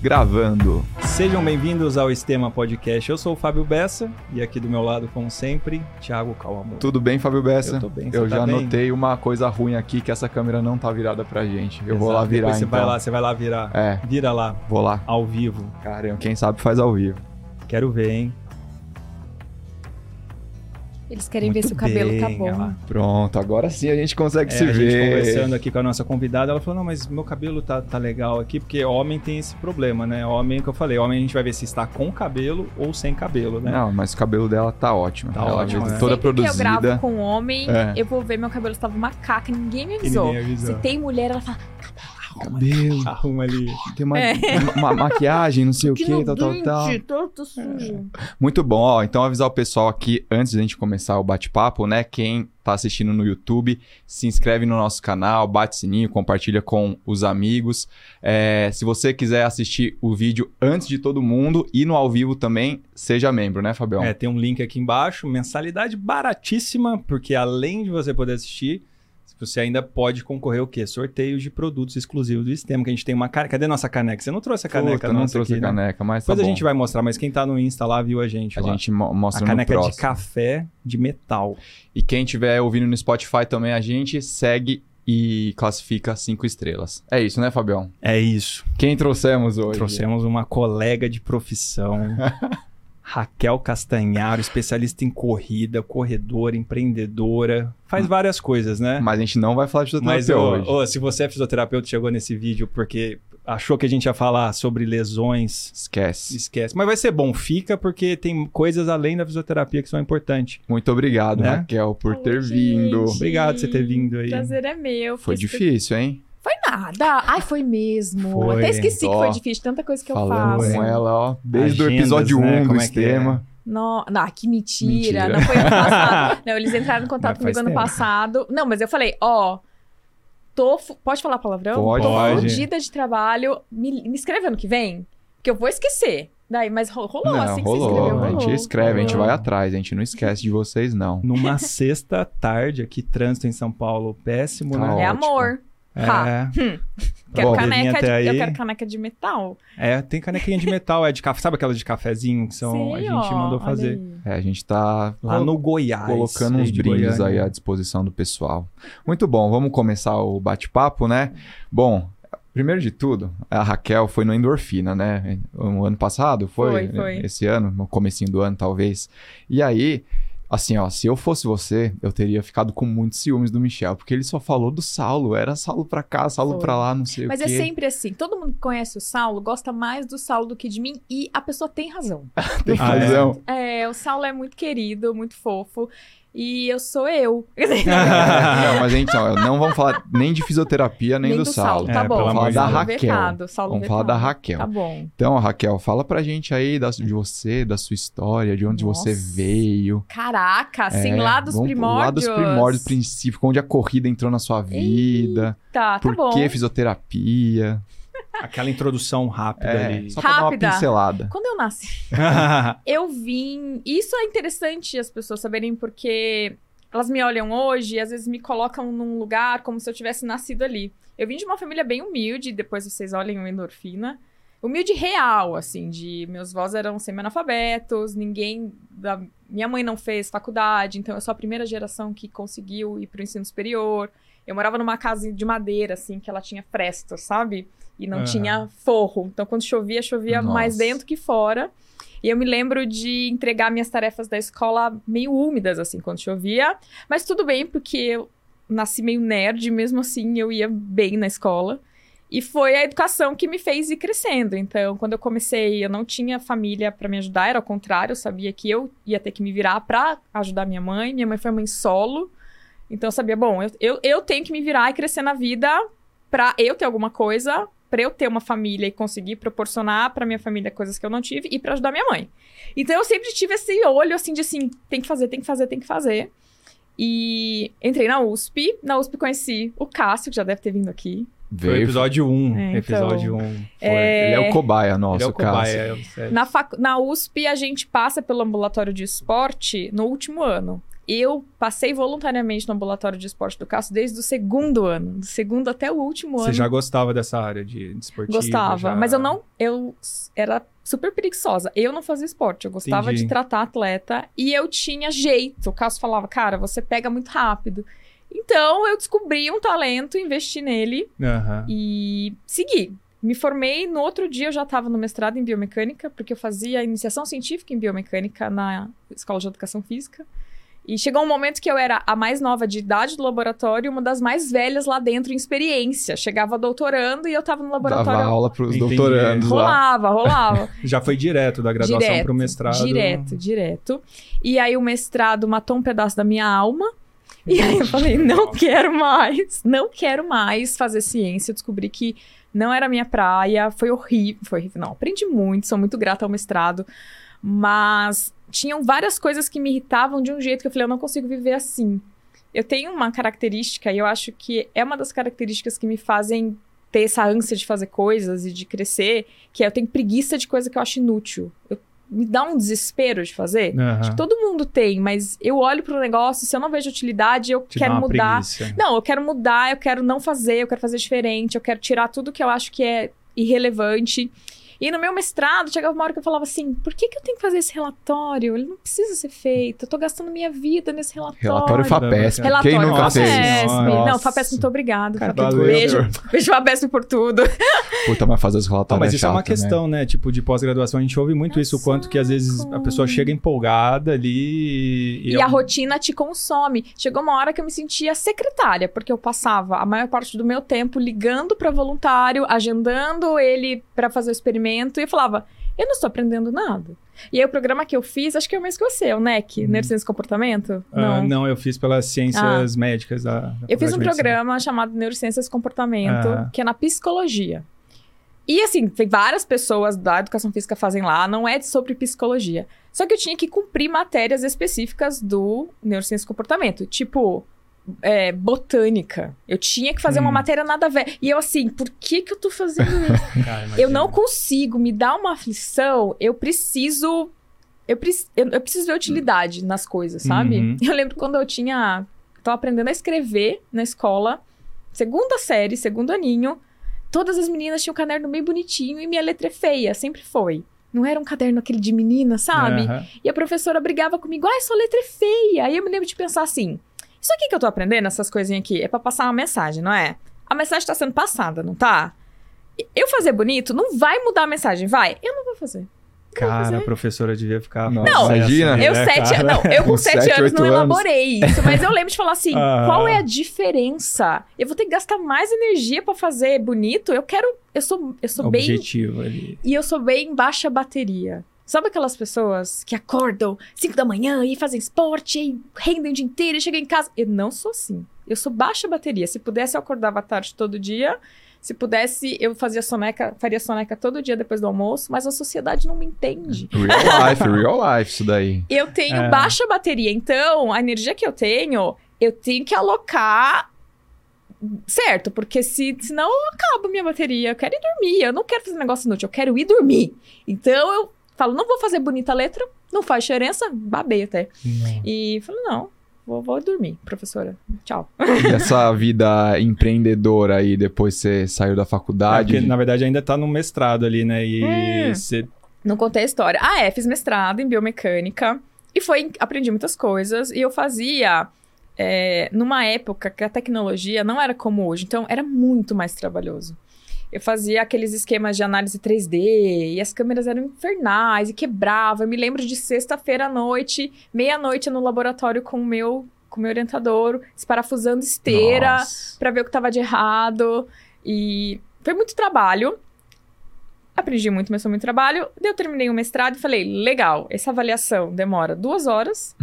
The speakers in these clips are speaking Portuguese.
Gravando. Sejam bem-vindos ao Estema Podcast. Eu sou o Fábio Bessa e aqui do meu lado, como sempre, Thiago Calamo. Tudo bem, Fábio Bessa? Eu tô bem, Eu tá já bem? notei uma coisa ruim aqui, que essa câmera não tá virada pra gente. Eu vou Exato. lá virar, Depois você então. vai lá, você vai lá virar. É, Vira lá, vou lá. ao vivo. Caramba, quem sabe faz ao vivo. Quero ver, hein? Eles querem ver Muito se o cabelo tá bem, bom. olha lá. Pronto, agora sim a gente consegue É, se a ver. gente conversando aqui com a nossa convidada, ela falou: Não, mas meu cabelo tá, tá legal aqui, porque homem tem esse problema, né? Homem, que eu falei, homem a gente vai ver se está com cabelo ou sem cabelo, né? Não, mas o cabelo dela tá ótimo. Tá Ela ótimo, veio né? toda Sempre que eu produzida. gravo com um homem, É. eu vou ver meu cabelo estava uma caca, ninguém me avisou. ninguém avisou. Se tem mulher, ela fala, Cabelo, Arruma ali. tem uma, É. uma maquiagem, não sei o que no tal, tal, tal. todo sujo. Muito bom, ó. Então avisar o pessoal aqui, antes da gente começar o bate-papo, né? Quem tá assistindo no YouTube, se inscreve no nosso canal, bate sininho, compartilha com os amigos. É, se você quiser assistir o vídeo antes de todo mundo e no ao vivo também, seja membro, né, Fabião? É, tem um link aqui embaixo, mensalidade baratíssima, porque além de você poder assistir, você ainda pode concorrer o quê? Sorteios de produtos exclusivos do sistema, que a gente tem uma caneca. Cadê nossa caneca? Você não trouxe a caneca Puta, não trouxe aqui, a né? caneca, mas tá Depois a bom. gente vai mostrar, mas quem tá no Insta lá viu a gente A lá. gente mo- mostra a no caneca de próximo. café de metal. E quem estiver ouvindo no Spotify também, a gente segue e classifica cinco estrelas. É isso, né, Fabião? É isso. Quem trouxemos hoje? Trouxemos uma colega de profissão. Raquel Castanharo, especialista em corrida, corredora, empreendedora. Faz várias coisas, né? Mas a gente não vai falar de Mas, fisioterapia ô, hoje. ô, se você é fisioterapeuta e chegou nesse vídeo porque achou que a gente ia falar sobre lesões, Esquece. esquece. Mas vai ser bom, fica, porque tem coisas além da fisioterapia que são importantes. Muito obrigado, Né? Raquel, por Oi, ter gente. vindo. Obrigado por você ter vindo aí. Prazer é meu. Foi difícil, hein? Foi nada. Ai, foi mesmo. Foi. Até esqueci Ó, que foi difícil, tanta coisa que eu faço. com ela, ó, desde o Agendas, episódio 1 né? do Como é que é? No... Não, que mentira. Mentira. Não foi ano passado. Não, eles entraram em contato comigo ano tempo. passado. Não, mas eu falei, ó. Tô. Pode falar palavrão? Pode, Tô pode. fudida de trabalho. Me, me escreve ano que vem? Que eu vou esquecer. Daí, mas ro- rolou não, assim que rolou. você escreveu. a Rolou. gente escreve, a gente Rolou. vai atrás, a gente não esquece de vocês, não. Numa sexta tarde aqui, trânsito em São Paulo péssimo, Tá né? É amor. Ha. É, Quero Bom, caneca de. Eu quero caneca de metal. é, tem canequinha de metal, é de café. Sabe aquelas de cafezinho que são, a Sei, gente ó, mandou fazer? É, a gente tá Lá no Goiás. colocando uns de brindes aí à disposição do pessoal. Muito bom, vamos começar o bate-papo, né? Bom, primeiro de tudo, a Raquel foi no Endorfina, né? O ano passado, foi? Foi, foi. Esse ano, no comecinho do ano, talvez. E aí, assim, ó, se eu fosse você, eu teria ficado com muitos ciúmes do Michel, porque ele só falou do Saulo, era Saulo pra cá, Saulo Foi. pra lá, não sei Mas o é quê. sempre assim. Todo mundo que conhece o Saulo gosta mais do Saulo do que de mim e a pessoa tem razão. Tem Ah, é? razão. É, o Saulo é muito querido, muito fofo. E eu sou eu. não, mas então, não vamos falar nem de fisioterapia, nem, do, Saulo. É, Tá bom. pelo amor Vamos falar da. Raquel. Vetado, Saulo Vamos falar da vetado. Raquel. Tá bom. Então, Raquel, fala pra gente aí da- de você, da sua história, de onde Nossa. você veio. Caraca, assim, É, lá dos vamos primórdios. Lá dos primórdios, princípio, onde a corrida entrou na sua vida. Tá, tá por bom. que fisioterapia? Aquela introdução rápida É, ali. só pra dar uma Rápida. pincelada. Quando eu nasci, eu vim. Isso é interessante as pessoas saberem, porque elas me olham hoje e às vezes me colocam num lugar como se eu tivesse nascido ali. Eu vim de uma família bem humilde, depois vocês olhem o endorfina. Humilde real, assim, de meus avós eram semi-analfabetos, ninguém da minha mãe não fez faculdade, então eu sou a primeira geração que conseguiu ir para o ensino superior. Eu morava numa casa de madeira, assim, que ela tinha fresta, sabe? E não Aham. tinha forro. Então, quando chovia, chovia mais Nossa. dentro que fora. E eu me lembro de entregar minhas tarefas da escola meio úmidas, assim, quando chovia. Mas tudo bem, porque eu nasci meio nerd, mesmo assim eu ia bem na escola. E foi a educação que me fez ir crescendo. Então, quando eu comecei, eu não tinha família para me ajudar, era ao contrário, eu sabia que eu ia ter que me virar para ajudar minha mãe. Minha mãe foi mãe solo. Então, eu sabia, bom, eu, eu, eu tenho que me virar e crescer na vida para eu ter alguma coisa, para eu ter uma família e conseguir proporcionar para minha família coisas que eu não tive e para ajudar minha mãe. Então, eu sempre tive esse olho assim de assim, tem que fazer, tem que fazer, tem que fazer. E entrei na USP. Na USP conheci o Cássio, que já deve ter vindo aqui. Foi o Veio. episódio 1. É, então. episódio 1. Foi. É, Ele é o cobaia nosso, Ele é o caso. cobaia. é, sério. Na, facu- na USP, a gente passa pelo ambulatório de esporte no último ano. Eu passei voluntariamente no ambulatório de esporte do Cássio desde o segundo ano, do segundo até o último Você ano. já gostava dessa área de, de esportiva? Gostava, já- mas eu não. Eu era super preguiçosa. Eu não fazia esporte. Eu gostava Entendi. de tratar atleta e eu tinha jeito. O Cássio falava, cara, você pega muito rápido. Então eu descobri um talento, investi nele Aham. e segui. Me formei, no outro dia eu já estava no mestrado em biomecânica, porque eu fazia iniciação científica em biomecânica na Escola de Educação Física. E chegou um momento que eu era a mais nova de idade do laboratório e uma das mais velhas lá dentro em experiência. Chegava doutorando e eu estava no Dava laboratório. aula pros Entendi. doutorandos lá. Rolava, rolava. Já foi direto da graduação direto, para o mestrado. Direto, direto. E aí o mestrado matou um pedaço da minha alma. E aí eu falei, não quero mais, não quero mais fazer ciência. Eu descobri que não era a minha praia, foi horrível, foi horrível. Não, aprendi muito, sou muito grata ao mestrado, mas tinham várias coisas que me irritavam de um jeito que eu falei, eu não consigo viver assim. Eu tenho uma característica, e eu acho que é uma das características que me fazem ter essa ânsia de fazer coisas e de crescer, que é eu tenho preguiça de coisa que eu acho inútil. Eu- me dá um desespero de fazer. Aham. Acho que todo mundo tem, mas eu olho pro negócio, se eu não vejo utilidade, eu Te quero mudar. preguiça. Não, eu quero mudar, eu quero não fazer, eu quero fazer diferente, eu quero tirar tudo que eu acho que é irrelevante. E no meu mestrado, chegava uma hora que eu falava assim: por que, que eu tenho que fazer esse relatório? Ele não precisa ser feito. Eu tô gastando minha vida nesse relatório. Relatório FAPESP. Relatório Quem nunca fez? FAPESP. Senhora. Não, FAPESP, muito obrigado. Cara, valeu. Beijo. Beijo FAPESP por tudo. Puta, mas fazer os relatórios mas isso é uma chato, né? questão, né? Tipo, de pós-graduação, a gente ouve muito É isso, o quanto que às vezes a pessoa chega empolgada ali e... E a rotina te consome. Chegou uma hora que eu me sentia secretária, porque eu passava a maior parte do meu tempo ligando para voluntário, agendando ele para fazer o experimento, e eu falava, eu não estou aprendendo nada. E aí o programa que eu fiz, acho que é o mesmo que você, o NEC, Neurociência e Comportamento? Ah, não, eu fiz pelas ciências médicas da, da Eu fiz um Medicina. programa chamado Neurociências e Comportamento, Ah. que é na psicologia. E assim, tem várias pessoas da educação física fazem lá, não é sobre psicologia. Só que eu tinha que cumprir matérias específicas do Neurociência e Comportamento, tipo é, botânica. Eu tinha que fazer uma Hum. matéria nada a ver. E eu assim, por que que eu tô fazendo isso? Cara, eu não consigo, me dá uma aflição, eu preciso. Eu, preci- eu, eu preciso ver utilidade nas coisas, sabe? Uhum. Eu lembro quando eu tinha. Eu tava aprendendo a escrever na escola, segunda série, segundo aninho. Todas as meninas tinham um caderno bem bonitinho e minha letra é feia, sempre foi. Não era um caderno aquele de menina, sabe? Aham. E a professora brigava comigo, ai, sua letra é feia. Aí eu me lembro de pensar assim: isso aqui que eu tô aprendendo, essas coisinhas aqui, é pra passar uma mensagem, não é? A mensagem tá sendo passada, não tá? Eu fazer bonito não vai mudar a mensagem, vai? Eu não vou fazer. Cara, a professora devia ficar... Nossa, Não, imagina. né, Eu, sete, cara? não, eu com Com sete, sete, anos não oito anos. elaborei isso, mas eu lembro de falar assim: Ah. qual é a diferença? Eu vou ter que gastar mais energia pra fazer bonito? Eu quero. Eu sou, eu sou bem. Objetivo ali. E eu sou bem baixa bateria. Sabe aquelas pessoas que acordam 5 da manhã e fazem esporte e rendem o dia inteiro e chegam em casa? Eu não sou assim. Eu sou baixa bateria. Se pudesse, eu acordava à tarde todo dia. Se pudesse, eu fazia soneca, faria soneca todo dia depois do almoço, mas a sociedade não me entende. Real life, real life, isso daí. Eu tenho É. baixa bateria, então a energia que eu tenho, eu tenho que alocar certo, porque se senão eu acabo minha bateria. Eu quero ir dormir, eu não quero fazer negócio inútil, eu quero ir dormir. Então eu falo, não vou fazer bonita letra, não faz diferença, babei até. E falo, não, vou, vou dormir, professora. Tchau. E essa vida empreendedora aí, depois você saiu da Ah, faculdade. porque, na verdade, ainda tá no mestrado ali, né? E Hum. você... Não contei a história. Ah, é, fiz mestrado em biomecânica e foi, aprendi muitas coisas e eu fazia é, numa época que a tecnologia não era como hoje, então era muito mais trabalhoso. Eu fazia aqueles esquemas de análise 3D e as câmeras eram infernais e quebrava. Eu me lembro de sexta-feira à noite, meia-noite no laboratório com o meu, com o meu orientador, esparafusando esteira pra ver o que tava de errado. E foi muito trabalho. Aprendi muito, mas foi muito trabalho. Daí eu terminei o mestrado e falei: legal, essa avaliação demora duas horas.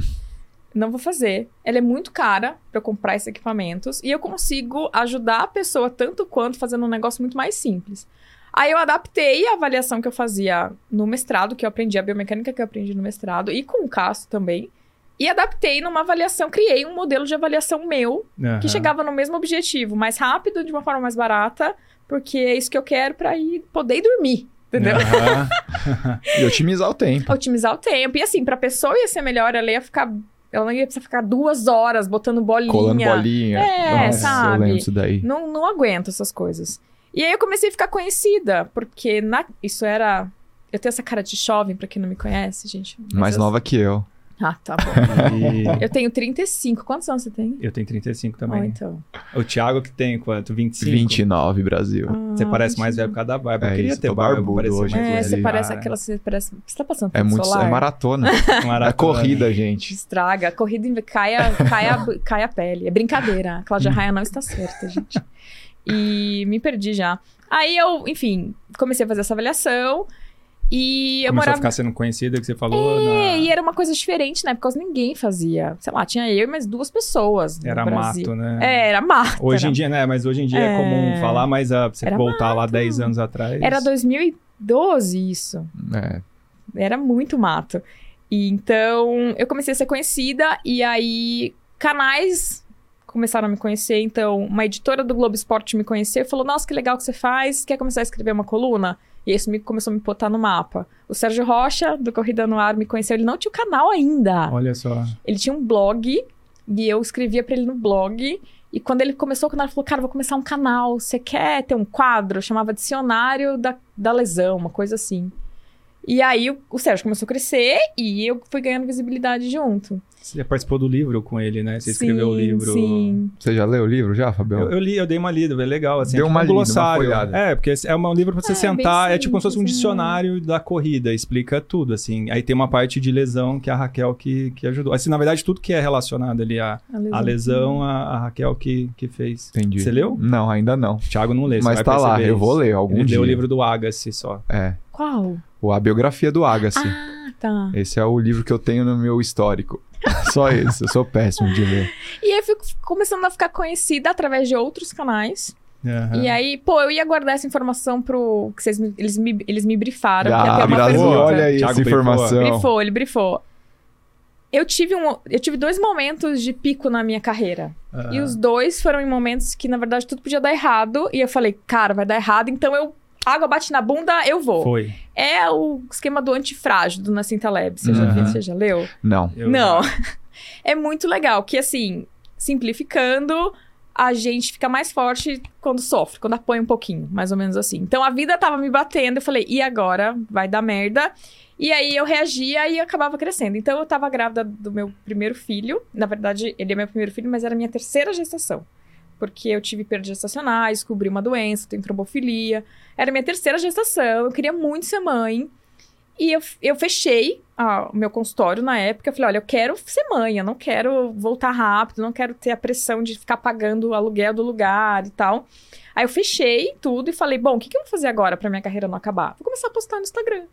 Não vou fazer. Ela é muito cara pra eu comprar esses equipamentos. E eu consigo ajudar a pessoa tanto quanto fazendo um negócio muito mais simples. Aí eu adaptei a avaliação que eu fazia no mestrado, que eu aprendi, a biomecânica que eu aprendi no mestrado, e com o Cássio também. E adaptei numa avaliação, criei um modelo de avaliação meu, que Aham. chegava no mesmo objetivo, mais rápido, de uma forma mais barata, porque é isso que eu quero pra ir poder ir dormir, entendeu? Aham. E otimizar o tempo. Otimizar o tempo. E assim, pra pessoa ia ser melhor, ela ia ficar ela não ia precisar ficar duas horas botando bolinha. Colando bolinha. É, Nossa, sabe? Eu lembro disso daí. Não, não aguento essas coisas. E aí eu comecei a ficar conhecida, porque na... isso era. Eu tenho essa cara de jovem, pra quem não me conhece, gente. Mais nova que eu. Ah, tá bom. E eu tenho 35. Quantos anos você tem? eu tenho 35 Ah, também. então. O Thiago que tem quanto? 25? 29, Brasil. Ah, Você parece 29. mais velho por causa da barba. Eu É queria isso, ter barba, barbudo hoje, É, você parece aquela. Você, parece, você tá passando É muito. solar? É maratona. É maratona. corrida, gente. Estraga, a corrida cai a, cai, a, cai a pele. É brincadeira. A Cláudia Raia não está certa, gente. E me perdi já. Aí eu, enfim, comecei a fazer essa avaliação. E eu Começou a morava. ficar sendo conhecida, que você falou. É, na- e era uma coisa diferente na época, ninguém fazia. Sei lá, tinha eu e mais duas pessoas. Era mato, né? É, era mato. Hoje era, em dia, né? Mas hoje em dia é, É. comum falar, mas ah, você Era voltar lá 10 anos atrás. Era 2012 isso. É. Era muito mato. E então eu comecei a ser conhecida e aí canais começaram a me conhecer. Então, uma editora do Globo Esporte me conheceu e falou: Nossa, que legal que você faz. Quer começar a escrever uma coluna? E isso me, começou a me botar no mapa. O Sérgio Rocha, do Corrida no Ar, me conheceu. Ele não tinha o canal ainda. Olha só. Ele tinha um blog e eu escrevia pra ele no blog. E quando ele começou o canal, ele falou: Cara, vou começar um canal. Você quer ter um quadro? Chamava Dicionário da, da Lesão, uma coisa assim. E aí o, o Sérgio começou a crescer e eu fui ganhando visibilidade junto. Você participou do livro com ele, né? Você escreveu o Sim, livro. Sim. Você já leu o livro já, Fabião? Eu, eu li, eu dei uma lida, é legal, assim. Deu é tipo uma um lida, uma glossário. É, porque é um livro pra você É, sentar, bem é tipo como se fosse um simples, né? dicionário da corrida, explica tudo, assim. Aí tem uma parte de lesão que a Raquel que, que ajudou. Assim, na verdade, tudo que é relacionado ali à, A lesão. à lesão, a, a Raquel que, que fez. Entendi. Você leu? Não, ainda não. O Thiago não lê, você Mas vai tá lá, eu vou ler algum Ele dia. leu o livro do Agassi só. É. Qual? O A Biografia do Agassi. Ah, tá. Esse é o livro que eu tenho no meu histórico. Só esse, eu sou péssimo de ler. E aí eu fui começando a ficar conhecida através de outros canais. Aham. E aí, pô, eu ia guardar essa informação pro. Que vocês me- eles, me, eles me brifaram. que Ah, ter uma pergunta. olha aí essa brifou. informação. Brifou, ele brifou. Eu tive, um, eu tive dois momentos de pico na minha carreira. Aham. E os dois foram em momentos que, na verdade, tudo podia dar errado. E eu falei, cara, vai dar errado, então eu. Água bate na bunda, eu vou. Foi. É o esquema do antifrágil do Nascenta Lab. Você, já, Aham. viu? Você já leu? Não. Eu- Não. É muito legal, que assim, simplificando, a gente fica mais forte quando sofre, quando apoia um pouquinho, mais ou menos assim. Então a vida tava me batendo, eu falei, e agora? Vai dar merda. E aí eu reagia e acabava crescendo. Então eu tava grávida do meu primeiro filho. Na verdade, ele é meu primeiro filho, mas era minha terceira gestação. Porque eu tive perdas gestacionais, descobri uma doença, tenho trombofilia. Era minha terceira gestação, eu queria muito ser mãe. E eu, eu fechei ah, o meu consultório na época. Eu falei: olha, eu quero ser mãe, eu não quero voltar rápido, não quero ter a pressão de ficar pagando o aluguel do lugar e tal. Aí eu fechei tudo e falei: bom, o que, que eu vou fazer agora pra minha carreira não acabar? Vou começar a postar no Instagram.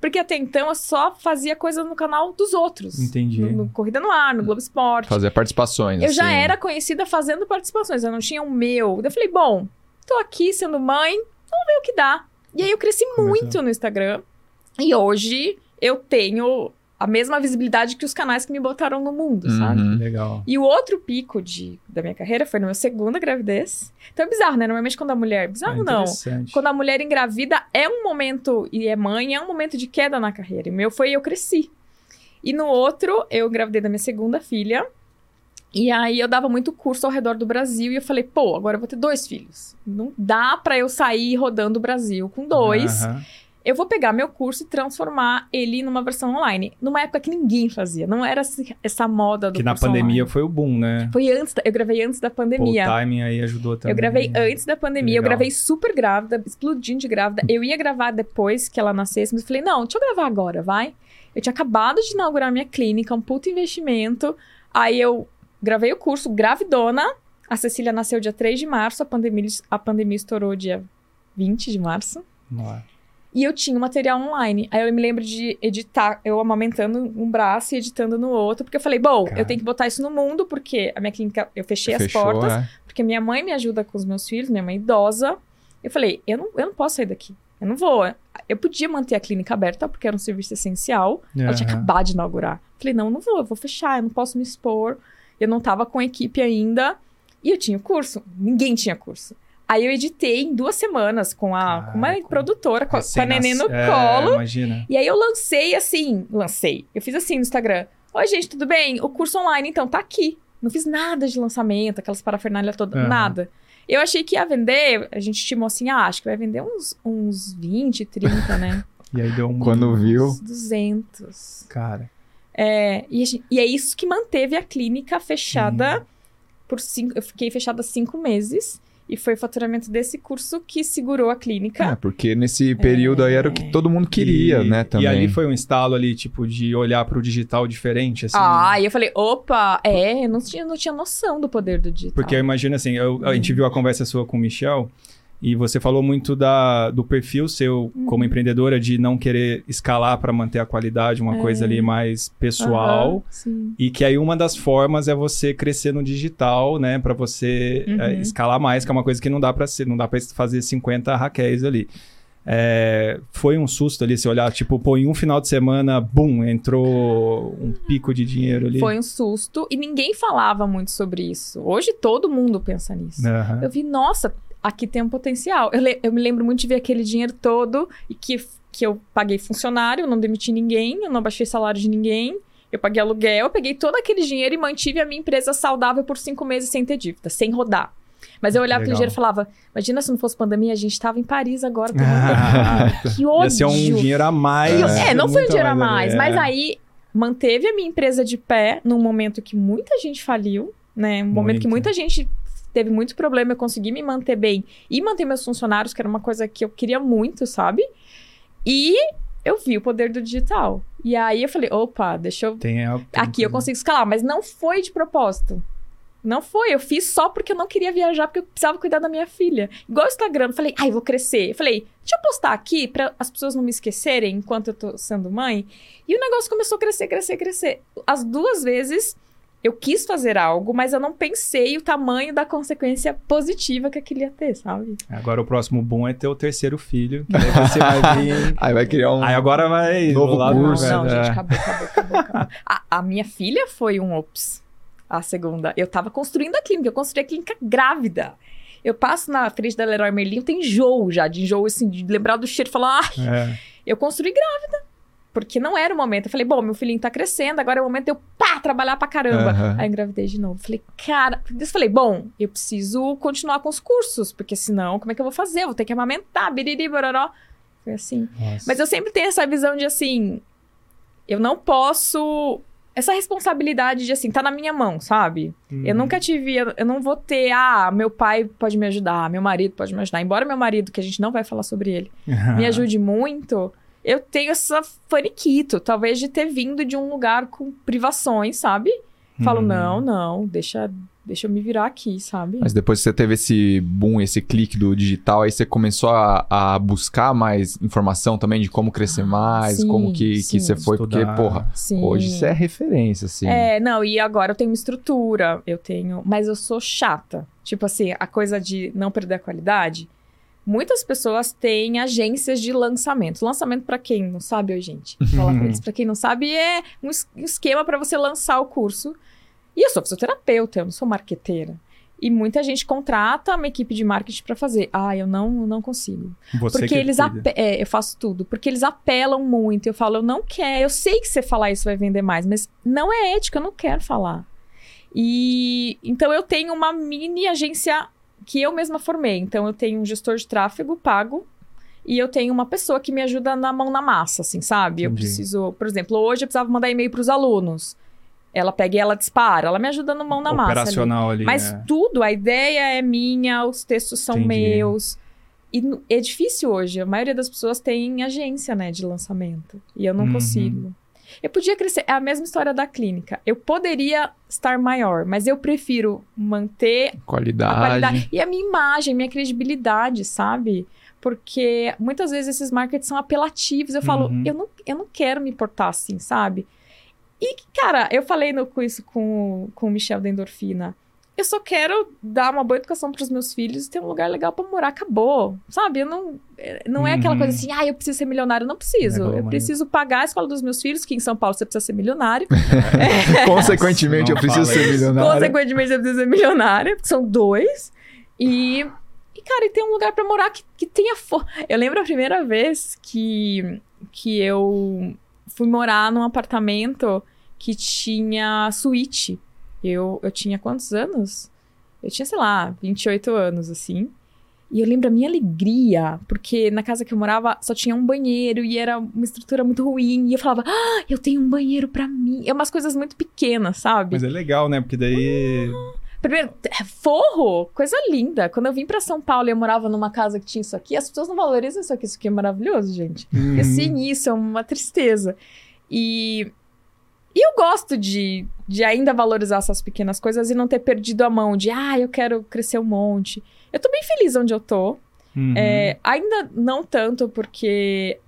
Porque até então eu só fazia coisa no canal dos outros. Entendi. No, no Corrida no Ar, no Globo Esporte. Fazer participações. Eu já assim. era conhecida fazendo participações, eu não tinha o meu. Eu falei, bom, tô aqui sendo mãe, vamos ver o que dá. E aí eu cresci Começou. muito no Instagram. E hoje eu tenho a mesma visibilidade que os canais que me botaram no mundo, sabe? Uhum. Legal. E o outro pico de, da minha carreira foi na minha segunda gravidez. Então é bizarro, né? Normalmente quando a mulher. Bizarro Ah, não. Quando a mulher engravida é um momento, e é mãe, é um momento de queda na carreira. E o meu foi eu cresci. E no outro, eu engravidei da minha segunda filha. E aí eu dava muito curso ao redor do Brasil. E eu falei, pô, agora eu vou ter dois filhos. Não dá pra eu sair rodando o Brasil com dois. Aham. Eu vou pegar meu curso e transformar ele numa versão online. Numa época que ninguém fazia. Não era essa moda do Que na pandemia online. foi o boom, né? Foi antes, da- eu gravei antes da Pô, o pandemia. timing aí ajudou também. Eu gravei antes da pandemia, eu gravei super grávida, explodindo de grávida. Eu ia gravar depois que ela nascesse, mas eu falei, não, deixa eu gravar agora, vai. Eu tinha acabado de inaugurar minha clínica, um puto investimento. Aí eu gravei o curso, gravidona. A Cecília nasceu dia 3 de março, a pandemia, a pandemia estourou dia 20 de março. Ó, E eu tinha o material online. Aí eu me lembro de editar, eu amamentando um braço e editando no outro, porque eu falei, bom, Cara. eu tenho que botar isso no mundo, porque a minha clínica, eu fechei as Fechou, portas é. porque minha mãe me ajuda com os meus filhos, minha mãe é idosa. Eu falei, eu não, eu não posso sair daqui. Eu não vou. Eu podia manter a clínica aberta, porque era um serviço essencial. Ela tinha acabado de inaugurar. Falei, não, eu não vou, eu vou fechar, eu não posso me expor. Eu não tava com a equipe ainda. E eu tinha o curso. Ninguém tinha curso. Aí eu editei em duas semanas com, a, com uma Caraca. produtora, com a, com a neném no é, colo. Imagina. E aí eu lancei assim, lancei. Eu fiz assim no Instagram. Oi, gente, tudo bem? O curso online, então, tá aqui. Não fiz nada de lançamento, aquelas parafernália toda, Aham. nada. Eu achei que ia vender, a gente estimou assim, ah, acho que vai vender uns, uns 20, 30, né? E aí deu um. Quando viu. Uns 200. Cara. É, e, gente- e é isso que manteve a clínica fechada por cinco. Eu fiquei fechada cinco meses. E foi o faturamento desse curso que segurou a É, clínica. porque nesse período aí era o que todo mundo queria, E- né, também. E ali foi um instalo ali, tipo, de olhar pro digital diferente, assim. Ah, e eu falei, opa, é, eu não tinha, não tinha noção do poder do digital. Porque eu imagino assim, eu- a gente viu a conversa sua com o Michel e você falou muito da, do perfil seu Uhum. como empreendedora de não querer escalar para manter a qualidade, uma coisa ali mais pessoal. Sim. E que aí uma das formas é você crescer no digital, né, Pra você Uhum. é, escalar mais, que é uma coisa que não dá para ser, não dá para fazer 50 raquéis ali. É, foi um susto ali, se olhar, tipo, pô, em um final de semana, bum, entrou um pico de dinheiro ali. Foi um susto e ninguém falava muito sobre isso. Hoje todo mundo pensa nisso. Aham. Eu vi, nossa, aqui tem um potencial. Eu, eu me lembro muito de ver aquele dinheiro todo e que, que eu paguei funcionário, eu não demiti ninguém, eu não baixei salário de ninguém. Eu paguei aluguel, eu peguei todo aquele dinheiro e mantive a minha empresa saudável por cinco meses sem ter dívida, sem rodar. Mas eu olhava aquele Legal. dinheiro e falava: Imagina se não fosse pandemia, a gente tava em Paris agora. Ah, que ódio! Ia ser um dinheiro a mais. É, não foi um dinheiro a mais, mas é. aí manteve a minha empresa de pé num momento que muita gente faliu, né? Um momento que muita gente teve muito problema, eu consegui me manter bem e manter meus funcionários, que era uma coisa que eu queria muito, sabe? E eu vi o poder do digital. E aí eu falei, opa, deixa eu Tem, aqui eu coisa. consigo escalar, mas não foi de propósito. Não foi, eu fiz só porque eu não queria viajar, porque eu precisava cuidar da minha filha. Igual o Instagram, eu falei, ai, vou crescer. Eu falei, deixa eu postar aqui pra as pessoas não me esquecerem enquanto eu tô sendo mãe. E o negócio começou a crescer, crescer, crescer. As duas vezes eu quis fazer algo, mas eu não pensei o tamanho da consequência positiva que aquilo ia ter, sabe? Agora o próximo boom é ter o terceiro filho. Que aí você vai vir. Aí vai criar um. Aí agora vai. Novo do lado do curso. Não, velho, gente, é. acabou, acabou, acabou, acabou. A, a minha filha foi um ops. A segunda. Eu tava construindo a clínica, eu construí a clínica grávida. Eu passo na frente da Leroy Merlin, tenho enjoo já, de enjoo, assim, de lembrar do cheiro e falar, ah, É. eu construí grávida. Porque não era o momento. Eu falei, bom, meu filhinho tá crescendo, agora é o momento de eu, pá, trabalhar pra caramba. Aham. Aí engravidei de novo. Falei, cara, eu falei, bom, eu preciso continuar com os cursos, porque senão, como é que eu vou fazer? Eu vou ter que amamentar, biriri, bororó. Foi assim. Nossa. Mas eu sempre tenho essa visão de assim, eu não posso. Essa responsabilidade de assim, tá na minha mão, sabe? Eu Uhum. nunca tive, eu, eu não vou ter, ah, meu pai pode me ajudar, meu marido pode me ajudar. Embora meu marido, que a gente não vai falar sobre ele, me ajude muito, eu tenho essa faniquito, talvez de ter vindo de um lugar com privações, sabe? Falo, Uhum. não, não, deixa, deixa eu me virar aqui, sabe? Mas depois que você teve esse boom, esse clique do digital, aí você começou a, a buscar mais informação também de como crescer mais, Sim, como que, que sim. você foi, porque, Estudar. porra, Sim. hoje você é referência, assim. É, não, e agora eu tenho uma estrutura, eu tenho. Mas eu sou chata. Tipo assim, a coisa de não perder a qualidade. Muitas pessoas têm agências de lançamento. Lançamento, pra quem não sabe, gente. Vou falar pra eles. Pra quem não sabe, é um es- esquema pra você lançar o curso. E eu sou fisioterapeuta, eu não sou marqueteira. E muita gente contrata uma equipe de marketing pra fazer. Ah, eu não, eu não consigo. Você Porque que eles é, eu faço tudo. Porque eles apelam muito. Eu falo, eu não quero. Eu sei que você falar isso vai vender mais, mas não é ético, eu não quero falar. E então eu tenho uma mini agência que eu mesma formei. Então eu tenho um gestor de tráfego pago e eu tenho uma pessoa que me ajuda na mão na massa, assim, sabe? Eu Entendi. preciso, por exemplo, hoje eu precisava mandar e-mail para os alunos. Ela pega e ela dispara, ela me ajuda no mão na massa. ali. Operacional ali. Mas é. tudo, a ideia é minha, os textos são Entendi. meus. E é difícil hoje. A maioria das pessoas tem agência, né, de lançamento. E eu não Uhum. consigo. Eu podia crescer. É a mesma história da clínica. Eu poderia estar maior, mas eu prefiro manter Qualidade. a qualidade. E a minha imagem, minha credibilidade, sabe? Porque muitas vezes esses markets são apelativos. Eu falo, Uhum. eu, não, eu não quero me portar assim, sabe? E, cara, eu falei no, com isso com, o- com o Michel da Endorfina. Eu só quero dar uma boa educação para os meus filhos e ter um lugar legal para morar. Acabou, sabe? Eu não, é- não é aquela Uhum. coisa assim, ah, eu preciso ser milionário. Eu não preciso. Negócio Eu mais- preciso pagar a escola dos meus filhos, que em São Paulo você precisa ser milionário. Consequentemente, Não eu preciso ser isso. milionário. Consequentemente, eu preciso ser milionária, porque são dois. E, e cara, e tem um lugar pra morar que, que tenha for... Eu lembro a primeira vez que, que eu fui morar num apartamento que tinha suíte. Eu, eu tinha quantos anos? Eu tinha, sei lá, 28 anos, assim. E eu lembro a minha alegria, porque na casa que eu morava só tinha um banheiro e era uma estrutura muito ruim. E eu falava, ah, eu tenho um banheiro pra mim. É umas coisas muito pequenas, sabe? Mas é legal, né? Porque daí. Primeiro, é, forro, coisa linda. Quando eu vim pra São Paulo e eu morava numa casa que tinha isso aqui, as pessoas não valorizam isso aqui. Isso aqui é maravilhoso, gente. Uhum. E assim, isso é uma tristeza. E, e eu gosto de, de ainda valorizar essas pequenas coisas e não ter perdido a mão de, ah, eu quero crescer um monte. Eu tô bem feliz onde eu tô. Uhum. É, ainda não tanto porque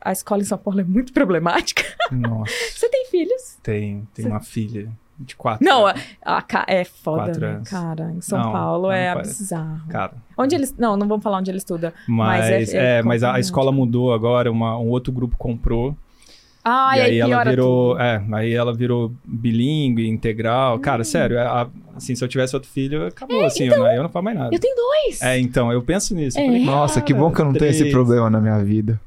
a escola em São Paulo é muito problemática. Nossa, Você tem filhos? tem, tem uma filha de quatro. Não, a, a é foda, né, cara? Em São Não, Paulo não é bizarro. Cara, Onde eles. Não, não vamos falar onde ele estuda. Mas mas, é- é é, mas a, a escola mudou agora, uma, um outro grupo comprou. Ah, e aí ela virou. tudo. É, aí ela virou bilíngue, integral. Cara, sério, é, a- assim, se eu tivesse outro filho, acabou, assim, eu, não, eu não falo mais nada. Eu tenho dois. É, então, eu penso nisso. eu É. falei, Nossa, que bom que eu não tenho esse três. problema na minha vida.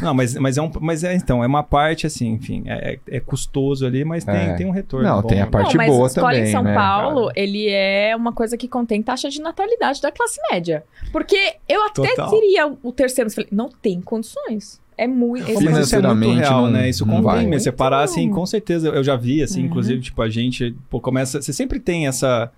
Não, mas, mas é um. Mas é, então, é uma parte, assim, enfim, é, é custoso ali, mas tem, É. tem um retorno. Não, bom, tem a né? parte não, mas boa a escola também, em São né, Paulo, cara? ele é uma coisa que contém taxa de natalidade da classe média. Porque eu até Total. teria o terceiro, mas falei, não tem condições. É muito. Pô, mas isso é muito real, não- né? Isso não contém vai. parar assim, Muito. com certeza, eu já vi, assim, Uhum. inclusive, tipo, a gente, pô, começa. Você sempre tem essa.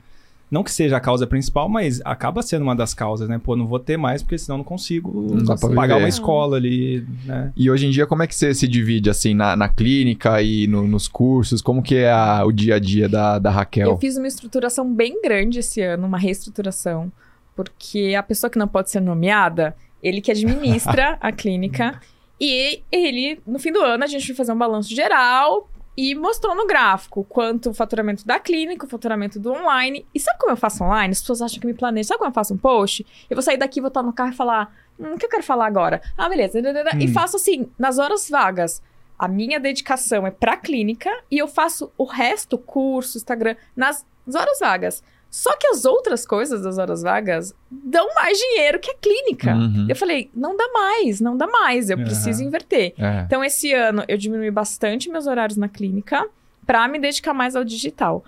Não que seja a causa principal, mas acaba sendo uma das causas, né? Pô, não vou ter mais, porque senão eu não consigo Não pagar viver. uma escola ali, né? E hoje em dia, como é que você se divide, assim, na, na clínica e no- nos cursos? Como que é a- o dia a dia da, da Raquel? Eu fiz uma estruturação bem grande esse ano, uma reestruturação. Porque a pessoa que não pode ser nomeada, ele que administra a clínica. E ele, no fim do ano, a gente foi fazer um balanço geral e mostrou no gráfico quanto o faturamento da clínica, o faturamento do online. E sabe como eu faço online? As pessoas acham que me planejo. Sabe como eu faço um post? Eu vou sair daqui, vou estar no carro e falar: hum, o que eu quero falar agora? Ah, beleza. E Hum. faço assim, nas horas vagas. A minha dedicação é pra clínica e eu faço o resto, curso, Instagram, nas horas vagas. Só que as outras coisas das horas vagas dão mais dinheiro que a clínica. Uhum. Eu falei, não dá mais, não dá mais, eu Aham. preciso inverter. É. Então, esse ano eu diminui bastante meus horários na clínica pra me dedicar mais ao digital.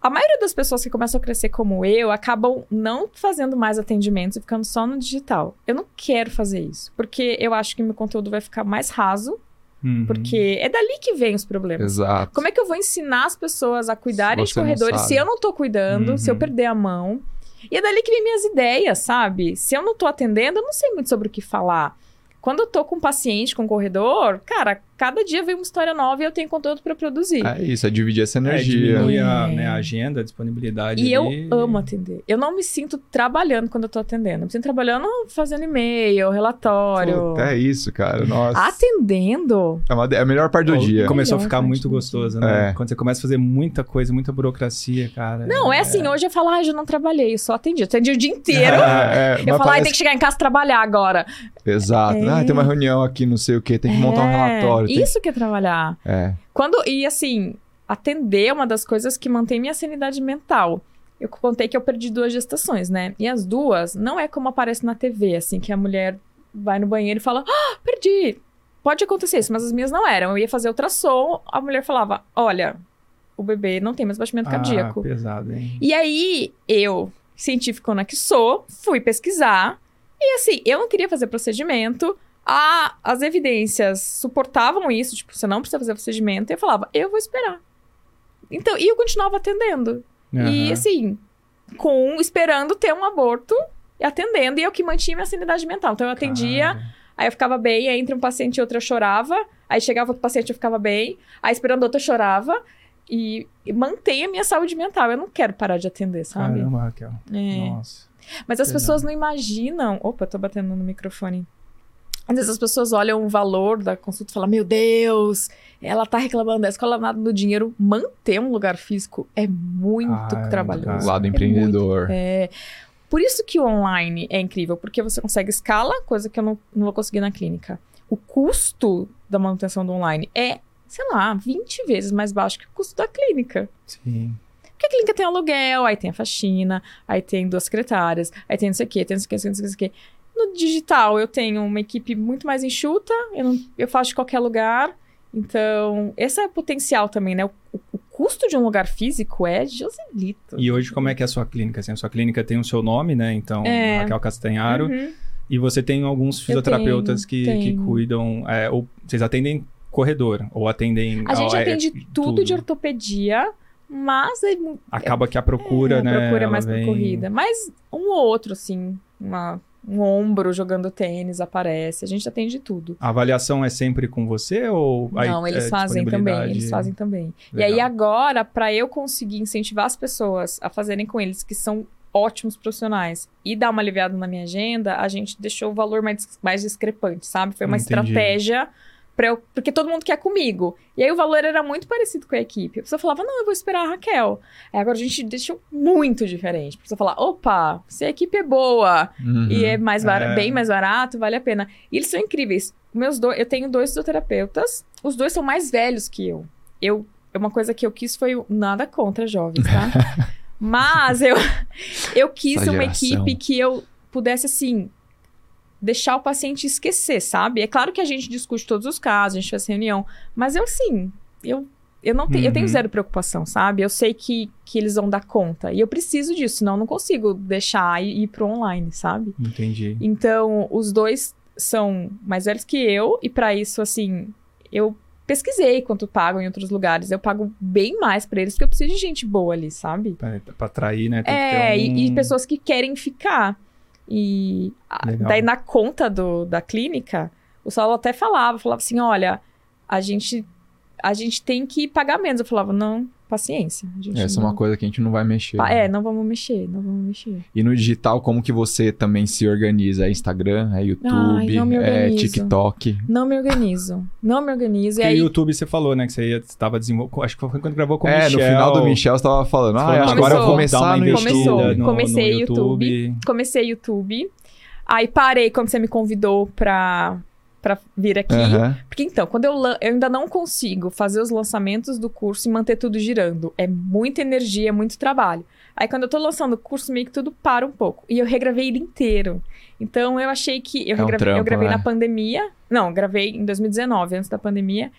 A maioria das pessoas que começam a crescer como eu acabam não fazendo mais atendimentos e ficando só no digital. Eu não quero fazer isso, porque eu acho que meu conteúdo vai ficar mais raso, Uhum. porque é dali que vem os problemas. Exato. Como é que eu vou ensinar as pessoas a cuidarem de corredores se eu não tô cuidando, Uhum. se eu perder a mão? E é dali que vem minhas ideias, sabe? Se eu não tô atendendo, eu não sei muito sobre o que falar. Quando eu tô com um paciente, com um corredor, cara, cada dia vem uma história nova e eu tenho conteúdo pra produzir. É isso, é dividir essa É, energia. diminui a, É. né, a agenda, a disponibilidade. E eu ali. amo atender. Eu não me sinto trabalhando quando eu tô atendendo. Eu me sinto trabalhando fazendo e-mail, relatório. Puta, é isso, cara. Nossa. Atendendo. É, uma- é a melhor parte do dia. Começou a ficar muito gostoso, né? É. Quando você começa a fazer muita coisa, muita burocracia, cara. Não, é assim, hoje eu falo, ah, eu não trabalhei, eu só atendi. Eu atendi o dia inteiro. É, é, Eu falo, ah, parece- tem que chegar em casa e trabalhar agora. Exato. É. Ah, tem uma reunião aqui, não sei o quê, tem que montar um É, relatório. Isso que é trabalhar. É. Quando, e assim, atender é uma das coisas que mantém minha sanidade mental. Eu contei que eu perdi duas gestações, né? E as duas não é como aparece na TV, assim, que a mulher vai no banheiro e fala, ah, perdi. Pode acontecer isso, mas as minhas não eram. Eu ia fazer ultrassom, a mulher falava, olha, o bebê não tem mais batimento Ah, cardíaco. pesado, hein? E aí, eu, científicona que sou, fui pesquisar. E assim, eu não queria fazer procedimento. A, as evidências suportavam isso, tipo, você não precisa fazer procedimento. E eu falava, eu vou esperar. Então, e eu continuava atendendo. E Aham. assim, com esperando ter um aborto e atendendo. E eu que mantinha minha sanidade mental. Então eu atendia, Cara. aí eu ficava bem, aí entre um paciente e outro eu chorava. Aí chegava outro paciente eu ficava bem. Aí esperando outro eu chorava. E, e mantenha a minha saúde mental. Eu não quero parar de atender, sabe? Caramba, Raquel. É. Nossa. Mas as pessoas não imaginam. Opa, tô batendo no microfone. Às vezes as pessoas olham o valor da consulta e falam: Meu Deus, ela tá reclamando da escola nada do dinheiro. Manter um lugar físico é muito Ah, é muito trabalhoso. lado É empreendedor. É. Por isso que o online é incrível, porque você consegue escala, coisa que eu não, não vou conseguir na clínica. O custo da manutenção do online é, sei lá, 20 vezes mais baixo que o custo da clínica. Sim. Porque a clínica tem aluguel, aí tem a faxina, aí tem duas secretárias, aí tem não sei o quê, tem não sei o quê, não sei o quê, não sei o quê. No digital, eu tenho uma equipe muito mais enxuta, eu, não- eu faço de qualquer lugar Então, esse é o potencial também, né? O, o custo de um lugar físico é Joselito. E hoje, como é que é a sua clínica? Assim, a sua clínica tem o seu nome, né? Então, É. Raquel Castanharo. Uhum. E você tem alguns fisioterapeutas que, tenho, que tenho. cuidam. é, ou vocês atendem corredor, ou atendem. A gente é, atende é, tudo, de ortopedia, mas é, Acaba que a procura, é, né? a procura é mais vem-. Mas um ou outro, assim, uma- um ombro jogando tênis aparece. A gente atende tudo. A avaliação é sempre com você ou Não, eles é fazem também, eles fazem também. E Legal. aí agora, para eu conseguir incentivar as pessoas a fazerem com eles, que são ótimos profissionais, e dar uma aliviada na minha agenda, a gente deixou o valor mais, mais discrepante, sabe? Foi uma Entendi. estratégia para eu, porque todo mundo quer comigo. E aí o valor era muito parecido com a equipe. A pessoa falava: "Não, eu vou esperar a Raquel". Aí agora a gente deixou muito diferente. A pessoa falar: "Opa, se a equipe é boa, Uhum. e é mais bara- É. bem mais barato, vale a pena. E eles são incríveis. Meus dois, eu tenho dois fisioterapeutas, os dois são mais velhos que eu. Eu uma coisa que eu quis foi nada contra jovens, tá? Mas eu eu quis Essa uma geração. equipe que eu pudesse assim deixar o paciente esquecer, sabe? É claro que a gente discute todos os casos, a gente faz reunião, mas eu assim, eu eu não tenho, eu tenho Uhum. zero preocupação, sabe? Eu sei que, que eles vão dar conta. E eu preciso disso, senão eu não consigo deixar e ir pro online, sabe? Entendi. Então, os dois são mais velhos que eu, e pra isso, assim, eu pesquisei quanto pagam em outros lugares. Eu pago bem mais pra eles, porque eu preciso de gente boa ali, sabe? Pra, pra atrair, né? Tem É, um... e, e pessoas que querem ficar. E Legal. daí na conta do, da clínica, o Saulo até falava, falava assim, olha, a gente, a gente tem que pagar menos. Eu falava, não, paciência. Essa é não- uma coisa que a gente não vai mexer. Pa- né? É, não vamos mexer, não vamos mexer. E no digital, como que você também se organiza? É Instagram, é YouTube, me é. TikTok? Não me organizo. Não me organizo. E Porque aí, o YouTube você falou, né? Que você ia, estava desenvolvendo. Acho que foi quando gravou com o é, Michel. no final do Michel você tava falando, ah, Falou, agora eu Começou. vou começar no Começou. no- Comecei no YouTube. comecei YouTube. Aí parei quando você me convidou pra, pra vir aqui. Aham. Porque então, quando eu, eu ainda não consigo fazer os lançamentos do curso e manter tudo girando. É muita energia, é muito trabalho. Aí quando eu tô lançando o curso, meio que tudo para um pouco. E eu regravei ele inteiro. Então eu achei que. Eu, É um regravei, eu trampo, gravei né? na pandemia. Não, eu gravei em 2019, antes da pandemia.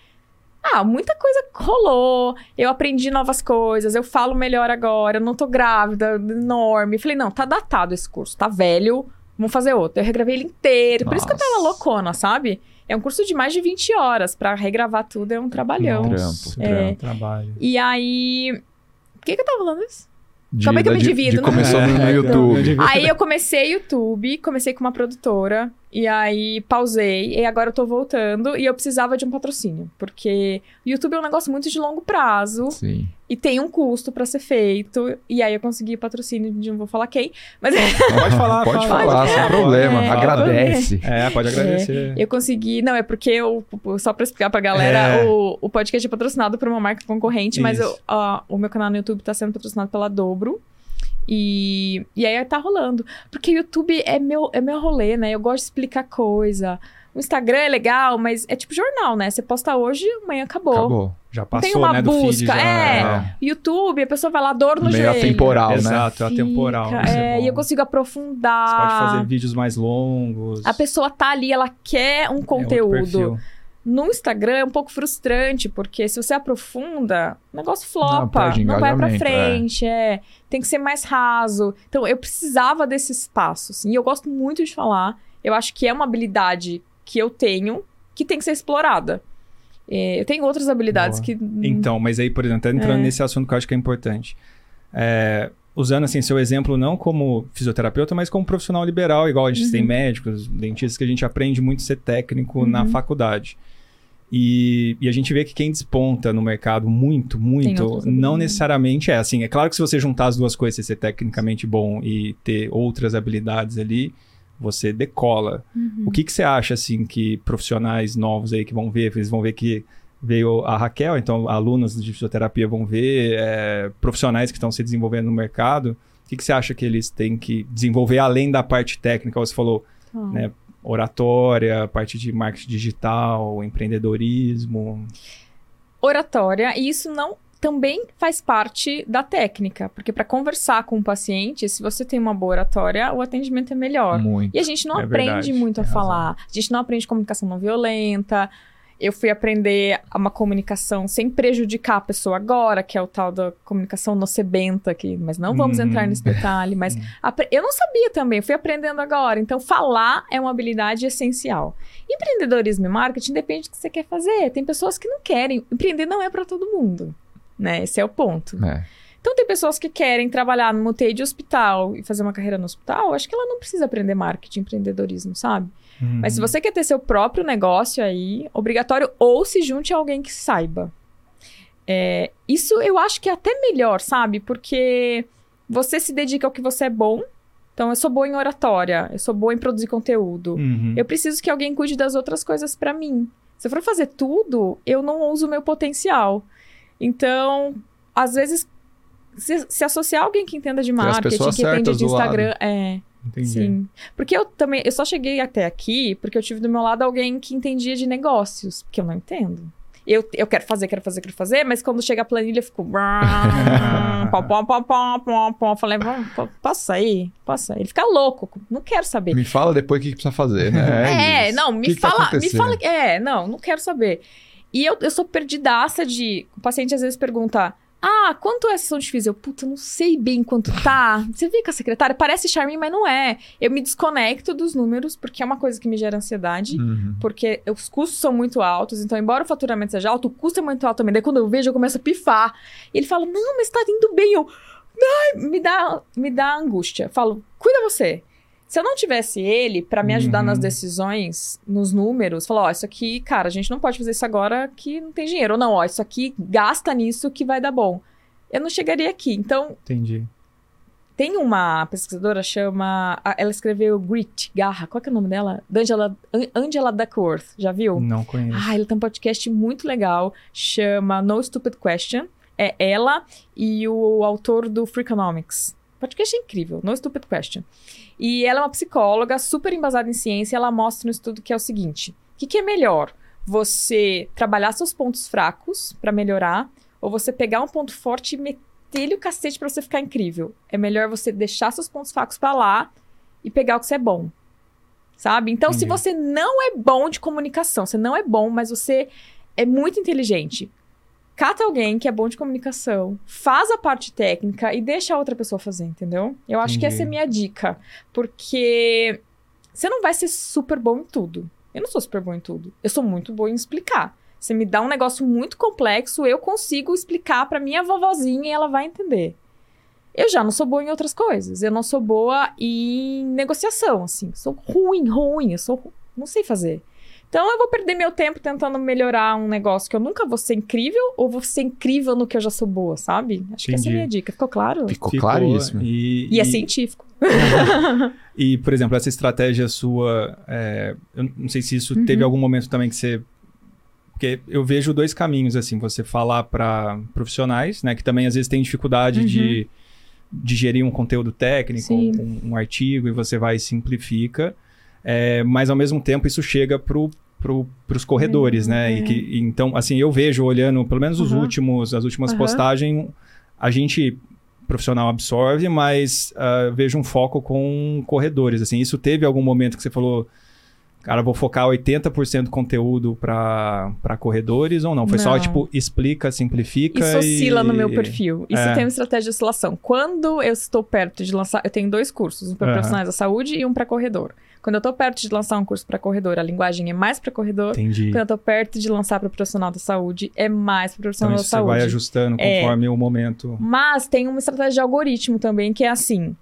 Ah, muita coisa rolou. Eu aprendi novas coisas, eu falo melhor agora, eu não tô grávida, enorme. Falei, não, tá datado esse curso, tá velho, vamos fazer outro. Eu regravei ele inteiro. Por isso que eu tava loucona, sabe? É um curso de mais de 20 horas. Pra regravar tudo é um trabalhão. Nossa, Trampo, trampo. Trabalho. E aí. Por que, que eu tava falando isso? De, Como é que eu me de- divido, de né? começou no, no É, YouTube. Aí eu comecei YouTube, comecei com uma produtora, e aí pausei, e agora eu tô voltando, e eu precisava de um patrocínio, porque o YouTube é um negócio muito de longo prazo, Sim. e tem um custo pra ser feito, e aí eu consegui patrocínio de não vou falar quem, mas Pode falar, Pode fala. falar, sem problema. É, Agradece. É, pode agradecer. eu consegui, não, é porque eu, só pra explicar pra galera, É. o, o podcast é patrocinado por uma marca concorrente, mas Isso. eu- ó, o meu canal no YouTube tá sendo patrocinado pela Dobro, E, e aí tá rolando. Porque o YouTube é meu, é meu rolê, né? Eu gosto de explicar coisa. O Instagram é legal, mas é tipo jornal, né? Você posta hoje, amanhã acabou. Acabou. Já Não tem passou, uma né, do feed. busca, Já, é. YouTube, a pessoa vai lá, dor no Meio joelho. atemporal, né? Exato, é atemporal. É, bom. e eu consigo aprofundar. Você pode fazer vídeos mais longos. A pessoa tá ali, ela quer um É outro conteúdo. perfil. No Instagram é um pouco frustrante, porque se você aprofunda, o negócio Não, flopa, perde não, vai pra engajamento, frente, é. Tem que ser mais raso. Então, eu precisava desse espaço, assim, e eu gosto muito de falar. Eu acho que é uma habilidade que eu tenho que tem que ser explorada. É, eu tenho outras habilidades Boa. que... Então, mas aí, por exemplo, até entrando É. nesse assunto que eu acho que é importante. É, usando, assim, seu exemplo não como fisioterapeuta, mas como profissional liberal, igual a gente Uhum. tem médicos, dentistas, que a gente aprende muito a ser técnico na Uhum. faculdade. E, e a gente vê que quem desponta no mercado muito, muito, não necessariamente é assim. É claro que se você juntar as duas coisas, você ser tecnicamente bom e ter outras habilidades ali, você decola. Uhum. O que, que você acha, assim, que profissionais novos aí que vão ver, eles vão ver que veio a Raquel, então alunos de fisioterapia vão ver, é, profissionais que estão se desenvolvendo no mercado, o que, que você acha que eles têm que desenvolver além da parte técnica? Você falou Ah. né, oratória, parte de marketing digital, empreendedorismo. oratória, e isso não também faz parte da técnica, porque para conversar com o paciente, se você tem uma boa oratória, o atendimento é melhor. Muito. E a gente não É aprende verdade, muito a tem razão. falar. A gente não aprende comunicação não violenta. Eu fui aprender uma comunicação sem prejudicar a pessoa agora, que é o tal da comunicação nocebenta, aqui, mas não vamos Uhum. entrar nesse detalhe. Mas eu não sabia também, fui aprendendo agora. Então, falar é uma habilidade essencial. Empreendedorismo e marketing depende do que você quer fazer. Tem pessoas que não querem. Empreender não é para todo mundo. Né? Esse é o ponto. É. Então, tem pessoas que querem trabalhar numa UTI de hospital e fazer uma carreira no hospital. Acho que ela não precisa aprender marketing, empreendedorismo, sabe? Uhum. Mas se você quer ter seu próprio negócio aí, obrigatório, ou se junte a alguém que saiba. É, isso eu acho que é até melhor, sabe? Porque você se dedica ao que você é bom. Então, eu sou boa em oratória, eu sou boa em produzir conteúdo. Uhum. Eu preciso que alguém cuide das outras coisas pra mim. Se eu for fazer tudo, eu não uso o meu potencial. Então, às vezes, se, se associar a alguém que entenda de marketing, que entende de. Instagram, é. Entendi. Sim. Porque eu também, eu só cheguei até aqui porque eu tive do meu lado alguém que entendia de negócios, porque eu não entendo. Eu, eu quero fazer, quero fazer, quero fazer, mas quando chega a planilha eu fico. pom, pom, pom, pom, pom, pom. Eu Falei, "Vamos, po- posso sair? Posso sair? Ele fica louco, não quero saber. Me fala depois o que que precisa fazer, né? É, isso. não, me que que tá fala, me acontecendo? fala. É, não, não quero saber. E eu, eu sou perdidaça de. O paciente às vezes pergunta: Ah, quanto é a sessão de física? Eu, puta, não sei bem quanto tá. Você vê que a secretária parece charme, mas não é. Eu me desconecto dos números, porque é uma coisa que me gera ansiedade. Uhum. Porque os custos são muito altos, então, embora o faturamento seja alto, o custo é muito alto também. Daí, quando eu vejo, eu começo a pifar. E ele fala: Não, mas tá indo bem. Eu, Ai, me dá, me dá angústia. Falo: Cuida você. Se eu não tivesse ele pra me ajudar Uhum. nas decisões, nos números, falar: Ó, isso aqui, cara, a gente não pode fazer isso agora que não tem dinheiro. Ou não, ó, isso aqui gasta nisso que vai dar bom. Eu não chegaria aqui. Então, Entendi. tem uma pesquisadora chama. Ela escreveu Grit, Garra. Qual é o nome dela? Angela, An- Angela Duckworth. Já viu? Não conheço. Ah, ela tem um podcast muito legal, chama No Stupid Question. É ela e o autor do Freakonomics. Podcast é incrível, No Stupid Question. E ela é uma psicóloga super embasada em ciência. Ela mostra no estudo que é o seguinte: o que, que é melhor? Você trabalhar seus pontos fracos pra melhorar, ou você pegar um ponto forte e meter-lhe o cacete pra você ficar incrível? É melhor você deixar seus pontos fracos pra lá e pegar o que você é bom. Sabe? Então, se Entendi. você não é bom de comunicação, você não é bom, mas você é muito inteligente. Cata alguém que é bom de comunicação, faz a parte técnica e deixa a outra pessoa fazer, entendeu? Eu acho que Entendi. essa é a minha dica. Porque você não vai ser super bom em tudo. Eu não sou super bom em tudo. Eu sou muito boa em explicar. Você me dá um negócio muito complexo, eu consigo explicar pra minha vovozinha e ela vai entender. Eu já não sou boa em outras coisas. Eu não sou boa em negociação, assim. Sou ruim, ruim. Eu sou, não sei fazer. Então eu vou perder meu tempo tentando melhorar um negócio que eu nunca vou ser incrível ou vou ser incrível no que eu já sou boa, sabe? Acho que essa é a Entendi. minha dica. Ficou claro? Ficou, Ficou, claríssimo. E, E é científico. E, por exemplo, essa estratégia sua, é, eu não sei se isso Uhum. teve algum momento também que você. Porque eu vejo dois caminhos, assim, você falar para profissionais, né, que também às vezes têm dificuldade Uhum. de digerir um conteúdo técnico, um, um artigo, e você vai e simplifica, é, mas ao mesmo tempo isso chega pro para os corredores, né? É. E que, e então, assim, eu vejo olhando, pelo menos os Aham. últimos, as últimas Aham. postagens, a gente profissional absorve, mas ah, vejo um foco com corredores. Assim, isso teve algum momento que você falou, cara, vou focar 80% do conteúdo para corredores ou não? Foi só Não. tipo explica, simplifica Isso oscila e... no meu perfil. Isso É. tem uma estratégia de oscilação. Quando eu estou perto de lançar, eu tenho dois cursos, um para Aham. profissionais da saúde e um para corredor. Quando eu tô perto de lançar um curso para corredor, a linguagem é mais para corredor. Entendi. Quando eu tô perto de lançar para profissional da saúde, é mais para Então profissional isso da você saúde. vai ajustando É. conforme o momento. Mas tem uma estratégia de algoritmo também que é assim: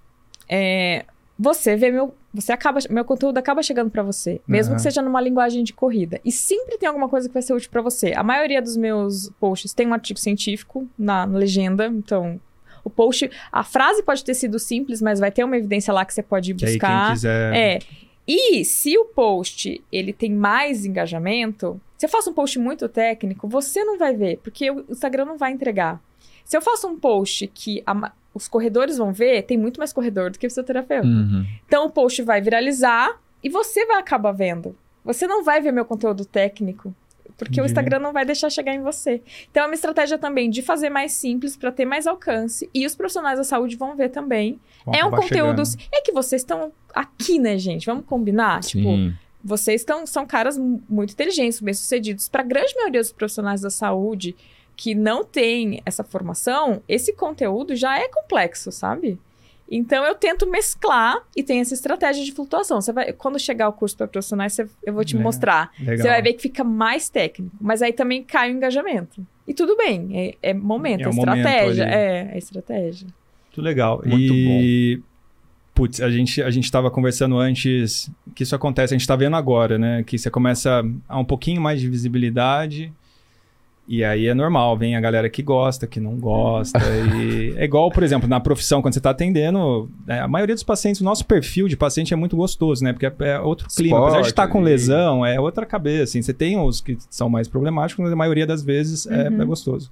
é, você vê meu, você acaba, meu conteúdo acaba chegando pra você, mesmo Aham. que seja numa linguagem de corrida. E sempre tem alguma coisa que vai ser útil pra você. A maioria dos meus posts tem um artigo científico na, na legenda, então o post, a frase pode ter sido simples, mas vai ter uma evidência lá que você pode Que aí buscar. quem quiser... É. E se o post ele tem mais engajamento, se eu faço um post muito técnico, você não vai ver, porque o Instagram não vai entregar. Se eu faço um post que a os corredores vão ver, tem muito mais corredor do que fisioterapeuta. Uhum. Então o post vai viralizar e você vai acabar vendo. Você não vai ver meu conteúdo técnico, porque o Entendi. Instagram não vai deixar chegar em você. Então é uma estratégia também de fazer mais simples para ter mais alcance e os profissionais da saúde vão ver também é um conteúdo. chegando. É que vocês estão aqui, né, gente? Vamos combinar? Tipo, Sim. vocês estão, são caras mu- muito inteligentes, bem-sucedidos. Para a grande maioria dos profissionais da saúde que não tem essa formação, esse conteúdo já é complexo, sabe? Então eu tento mesclar e tem essa estratégia de flutuação. Você vai, quando chegar o curso para profissionais, você- eu vou te É, mostrar. Legal. Você vai ver que fica mais técnico, mas aí também cai o engajamento. E tudo bem, é, é momento, É é, momento estratégia. ali. é, é estratégia. Muito legal. Muito e... Putz, a gente, a gente tava conversando antes que isso acontece, a gente tá vendo agora, né? Que você começa a um pouquinho mais de visibilidade. E aí é normal, vem a galera que gosta, que não gosta. e é igual, por exemplo, na profissão, quando você tá atendendo, né, a maioria dos pacientes, o nosso perfil de paciente é muito gostoso, né? Porque é, é outro clima. Apesar de estar com lesão, é outra cabeça. Assim. Você tem os que são mais problemáticos, mas a maioria das vezes é, Uhum. é gostoso.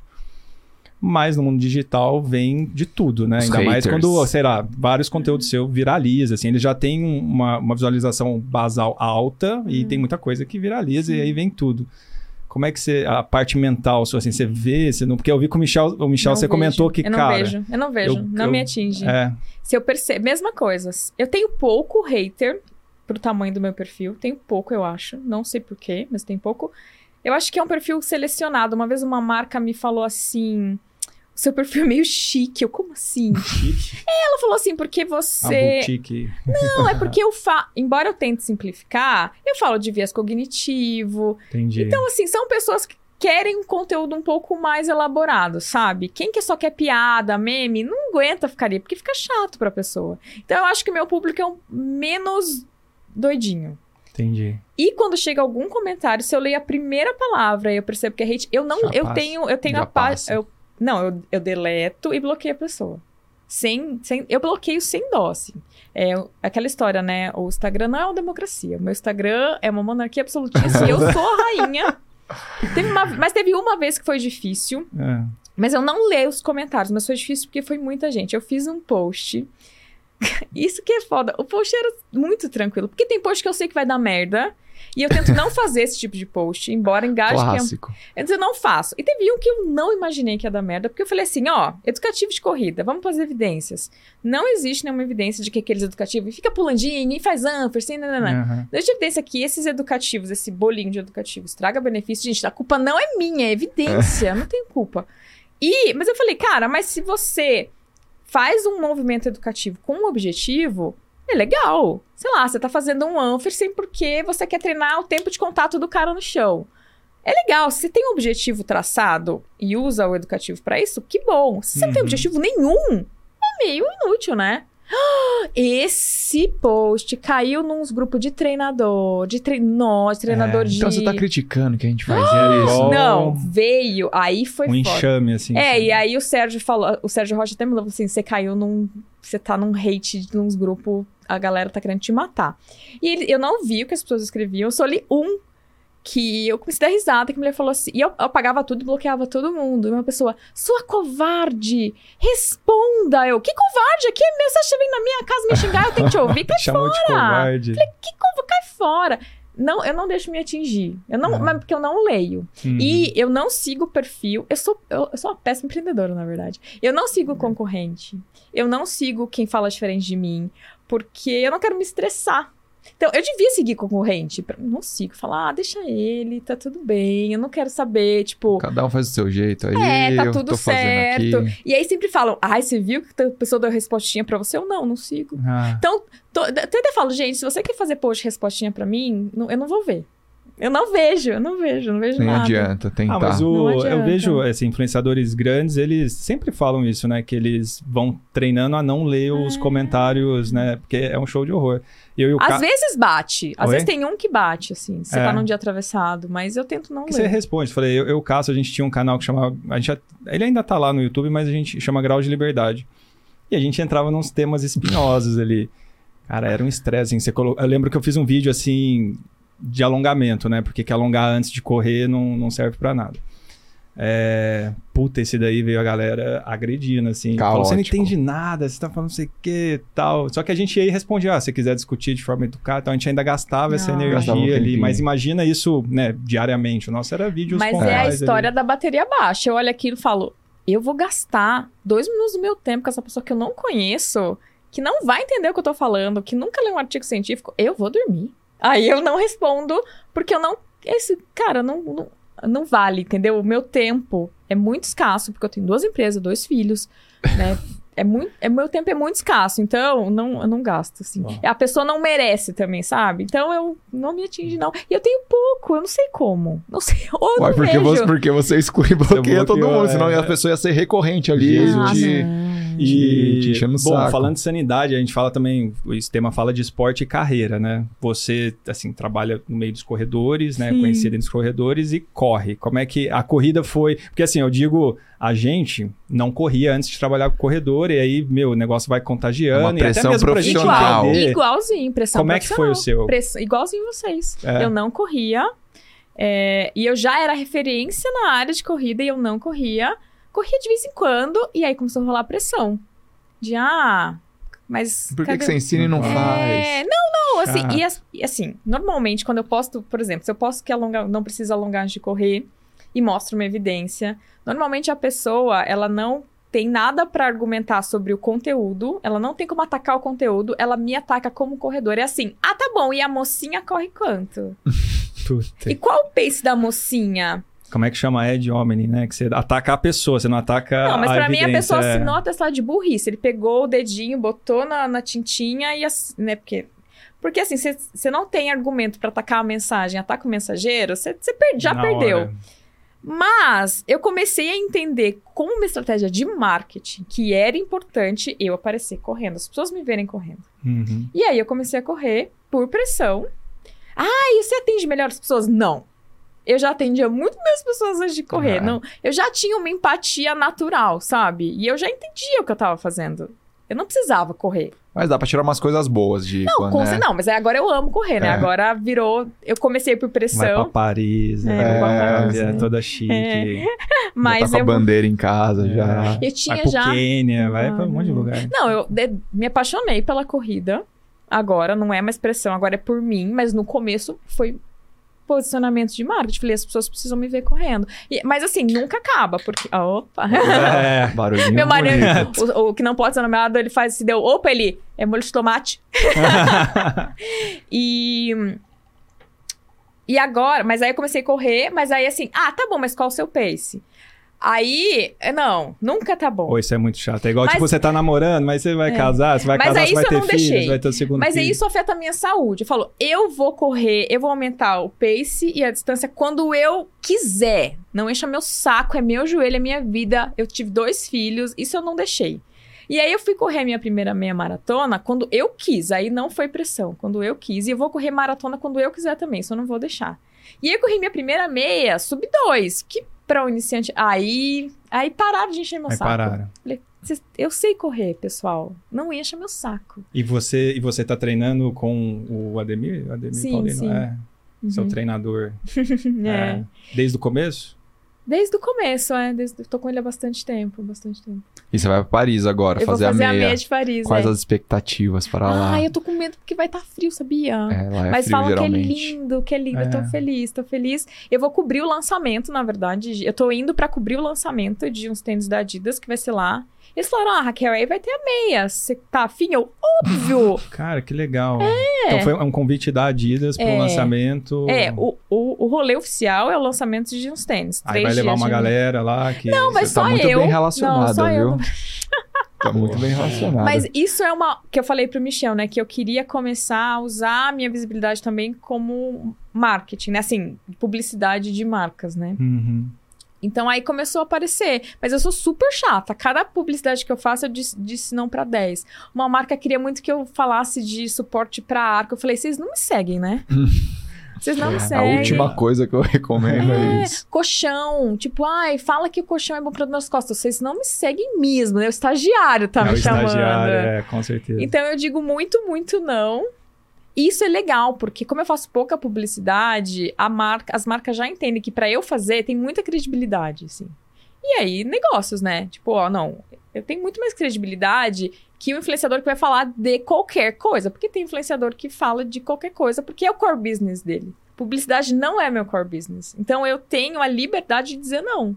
Mas no mundo digital vem de tudo, né? Os Ainda mais haters. quando, sei lá, vários conteúdos seu viraliza, assim, ele já tem um- uma, uma visualização basal alta e Uhum. tem muita coisa que viraliza e aí vem tudo. Como é que você, a parte mental assim, você vê, você não, porque eu vi com o Michel, o Michel, Não você vejo. comentou que, eu não cara... vejo, eu não vejo, eu- não eu- me atinge. É, Se eu percebo, mesma coisa. Eu tenho pouco hater pro tamanho do meu perfil, tenho pouco, eu acho, não sei porquê, mas tem pouco. Eu acho que é um perfil selecionado. Uma vez uma marca me falou assim: seu perfil é meio chique. Eu, como assim? chique, Ela falou assim, porque você. boutique. Não, é porque eu falo. Embora eu tente simplificar, eu falo de viés cognitivo. Entendi. Então, assim, são pessoas que querem um conteúdo um pouco mais elaborado, sabe? Quem que só quer piada, meme, não aguenta ficar ali, porque fica chato pra pessoa. Então, eu acho que o meu público é um menos doidinho. Entendi. E quando chega algum comentário, se eu leio a primeira palavra e eu percebo que é hate, eu não, Já eu passa. tenho, eu tenho Já a paz, passa. eu não, eu, eu deleto e bloqueio a pessoa. Sem, sem, eu bloqueio sem dó, assim. É aquela história, né? O Instagram não é uma democracia. O meu Instagram é uma monarquia absolutista e eu sou a rainha. Teve uma- mas teve uma vez que foi difícil, É. mas eu não leio os comentários, mas foi difícil porque foi muita gente. Eu fiz um post. Isso que é foda. O post era muito tranquilo. Porque tem post que eu sei que vai dar merda. E eu tento não fazer esse tipo de post, embora engaje é Clássico. Antes eu não faço. E teve um que eu não imaginei que ia dar merda, porque eu falei assim, ó, educativo de corrida, vamos as evidências. Não existe nenhuma evidência de que aqueles educativos fica pulandinho e faz anfer, assim, não, não, não. Existe evidência que esses educativos, esse bolinho de educativos, traga benefício. Gente, a culpa não é minha, é evidência, não tenho culpa. E, mas eu falei, cara, mas se você faz um movimento educativo com um objetivo, é legal. Sei lá, você tá fazendo um anfersen porque você quer treinar o tempo de contato do cara no chão. É legal, se você tem um objetivo traçado e usa o educativo pra isso, que bom. Se você não tem Uhum. objetivo nenhum, é meio inútil, né? Esse post caiu nos grupos de treinador, de tre... Nossa, treinador É, de. Então você tá criticando que a gente faz É, isso. igual Não, veio, aí foi um foda. enxame, assim. É, sabe? e aí o Sérgio falou, o Sérgio Rocha até me falou assim, você caiu num, você tá num hate de uns grupos, a galera tá querendo te matar. E ele- eu não vi o que as pessoas escreviam, eu só li um que eu comecei a dar risada, que a mulher falou assim, e eu, apagava tudo e bloqueava todo mundo. E uma pessoa, sua covarde, responda! Eu, que covarde? Aqui é meu, você vem na minha casa me xingar, eu tenho que te ouvir, cai Chamou de covarde. que co- cai fora! Não, eu não deixo me atingir. Eu não, É. mas porque eu não leio. Uhum. E eu não sigo o perfil. Eu sou, eu, eu sou uma péssima empreendedora, na verdade. Eu não sigo o concorrente. Eu não sigo quem fala diferente de mim. Porque eu não quero me estressar. Então, eu devia seguir concorrente. Não sigo. Falar, ah, deixa ele, tá tudo bem. Eu não quero saber, tipo. Cada um faz do seu jeito aí. É, tá tudo certo. E aí sempre falam, ai, você viu que a pessoa deu respostinha pra você? Eu não, não sigo. Ah, Então, tô, eu até falo, gente, se você quer fazer post respostinha pra mim, não- eu não vou ver. Eu não vejo, eu não vejo, não vejo Nem nada. adianta tentar. Ah, mas o- Não eu adianta. vejo assim, influenciadores grandes, eles sempre falam isso, né? Que eles vão treinando a não ler os comentários, né? Porque é um show de horror. Eu e o Às Ca... vezes bate. Às Oi? vezes tem um que bate, assim. Você É. tá num dia atravessado, mas eu tento não que você ler. responde. Falei, eu, eu Cássio, a gente tinha um canal que chamava. A gente, ele ainda tá lá no YouTube, mas a gente chama Grau de Liberdade. E a gente entrava nos temas espinhosos ali. Cara, era um estresse. Assim, você colo... Eu lembro que eu fiz um vídeo assim de alongamento, né? Porque que alongar antes de correr não, não serve pra nada. É... Puta, esse daí veio a galera agredindo, assim. Falou, você não entende nada, você tá falando não sei o que tal. Só que a gente e respondia, ah, se você quiser discutir de forma educada, então a gente ainda gastava essa Não. Gastava um energia ali. Mas imagina isso, né, diariamente. O nosso era vídeos Mas é a história ali. da bateria baixa. Eu olho aquilo e falo, eu vou gastar dois minutos do meu tempo com essa pessoa que eu não conheço, que não vai entender o que eu tô falando, que nunca leu um artigo científico. Eu vou dormir. Aí eu não respondo, porque eu não. Esse, cara, não, não, não vale, entendeu? O meu tempo é muito escasso, porque eu tenho duas empresas, dois filhos, né? É muito, é, meu tempo é muito escasso, então não, eu não gasto, assim. A pessoa não merece também, sabe? Então eu não me atinge, não. E eu tenho pouco, eu não sei como. Não sei, ou Ué, não porque, vejo. você, porque você exclui e bloqueia todo bloqueou, mundo, senão é. a pessoa ia ser recorrente ali. Jesus. de- Ah, te enchendo o bom, saco. falando de sanidade, a gente fala também, o sistema fala de esporte e carreira, né? Você, assim, trabalha no meio dos corredores, né? Sim. Conhecido entre os corredores e corre. Como é que a corrida foi? Porque, assim, eu digo, a gente não corria antes de trabalhar com corredor, e aí, meu, o negócio vai contagiando. É uma e até pressão mesmo pra gente profissional. Igual, igualzinho, pressão como é que foi o seu? Press- Igualzinho vocês. É. Eu não corria. é, e eu já era referência na área de corrida e eu não corria. Corria de vez em quando e aí começou a rolar pressão. De, ah, mas... Por que, que você ensina e não É, faz? É, não, não, assim, e, as- e assim, normalmente quando eu posto, por exemplo, se eu posto que alonga, não precisa alongar antes de correr e mostro uma evidência, normalmente a pessoa, ela não tem nada pra argumentar sobre o conteúdo, ela não tem como atacar o conteúdo, ela me ataca como corredor. É assim, ah, tá bom, e a mocinha corre quanto? Puta. E qual o pace da mocinha? Como é que chama Ed Hominem, né? Que você ataca a pessoa, você não ataca Não, mas a pra mim a pessoa é. assinou atestado de burrice. Ele pegou o dedinho, botou na, na tintinha e assim, né? Porque, porque assim, você não tem argumento pra atacar a mensagem, ataca o mensageiro, você já Na perdeu. hora. Mas eu comecei a entender como uma estratégia de marketing que era importante eu aparecer correndo, as pessoas me verem correndo. Uhum. E aí eu comecei a correr por pressão. Ah, e você atende melhor as pessoas? Não. Eu já atendia muito mais pessoas antes de correr. Ah. Não, eu já tinha uma empatia natural, sabe? E eu já entendia o que eu tava fazendo. Eu não precisava correr. Mas dá pra tirar umas coisas boas de Não, quando, com né? não, mas agora eu amo correr, né? É. Agora virou. Eu comecei por Vai pra pressão, Paris, É, né? vou pra É, Paris. toda chique. É. Já mas tá com a eu. bandeira em casa, É. já. Eu Vai tinha pro já. Quênia, vai Ah, pra um monte de não. lugar. Não, eu de- me apaixonei pela corrida. Agora não é mais pressão, agora é por mim, mas no começo foi posicionamento de marketing. Falei, as pessoas precisam me ver correndo. E- mas assim, nunca acaba, porque. Ah, Opa! É. Barulhinho Meu marido, o, o que não pode ser nomeado, ele faz, se deu, opa, ele é molho de tomate. E. E agora, mas aí eu comecei a correr, mas aí assim, ah, tá bom, mas qual o seu pace? Aí, é, não, nunca tá bom. Pô, isso é muito chato. É igual, Mas- tipo, você tá namorando, mas você vai É. casar, você vai Mas casar, aí você vai ter filhos, deixei. vai ter o segundo Mas aí filho. isso afeta a minha saúde. Eu falo, eu vou correr, eu vou aumentar o pace e a distância quando eu quiser. Não encha meu saco, é meu joelho, é minha vida. Eu tive dois filhos, isso eu não deixei. E aí eu fui correr a minha primeira meia maratona quando eu quis, aí não foi pressão, quando eu quis. E eu vou correr maratona quando eu quiser também, isso eu não vou deixar. E aí eu corri minha primeira meia, sub 2, que pra um iniciante... Aí, aí pararam de encher meu Aí saco. pararam. Falei, "Cês- eu sei correr, pessoal, não encha meu saco. E você, e você tá treinando com o Ademir? O Ademir Sim, Paulino? sim. É, seu Uhum. treinador. É. É. Desde o começo? Desde o começo, é. Desde, tô com ele há bastante tempo, bastante tempo. E você vai pra Paris agora, eu fazer, vou fazer a meia. de Paris, Quais é. as expectativas para lá? Ai, eu tô com medo porque vai estar frio, sabia? É, lá é Mas frio, falam que é geralmente. lindo, que é lindo. Eu tô É. feliz, tô feliz. Eu vou cobrir o lançamento, na verdade. Eu tô indo pra cobrir o lançamento de uns tênis da Adidas, que vai ser lá. Eles falaram, ah, Raquel, aí vai ter a meia. Você tá afim? Eu, óbvio! Cara, que legal. Então foi um convite da Adidas pro É. lançamento. é, o, o, o rolê oficial é o lançamento de uns tênis. Aí vai levar uma de- galera lá que. Não, mas tá só muito eu. bem relacionada, Não, só eu. viu? Tá muito bem relacionada. Mas isso é uma que eu falei pro Michel, né? Que eu queria começar a usar a minha visibilidade também como marketing, né? Assim, publicidade de marcas, né? Uhum. Então aí começou a aparecer. Mas eu sou super chata. Cada publicidade que eu faço, eu disse, disse não pra 10. Uma marca queria muito que eu falasse de suporte pra arco. Eu falei, vocês não me seguem, né? Vocês não me É, a seguem. última coisa que eu recomendo é, É, isso. colchão. Tipo, ai, fala que o colchão é bom para nas costas. Vocês não me seguem mesmo, né? O estagiário tá é me o chamando. estagiário, é, com certeza. Então eu digo muito, muito não. Isso é legal, porque como eu faço pouca publicidade, marca, as marcas já entendem que para eu fazer tem muita credibilidade, assim. E aí, negócios, né? Tipo, ó, não, eu tenho muito mais credibilidade que o influenciador que vai falar de qualquer coisa. Porque tem influenciador que fala de qualquer coisa, porque é o core business dele. Publicidade não é meu core business. Então eu tenho a liberdade de dizer não.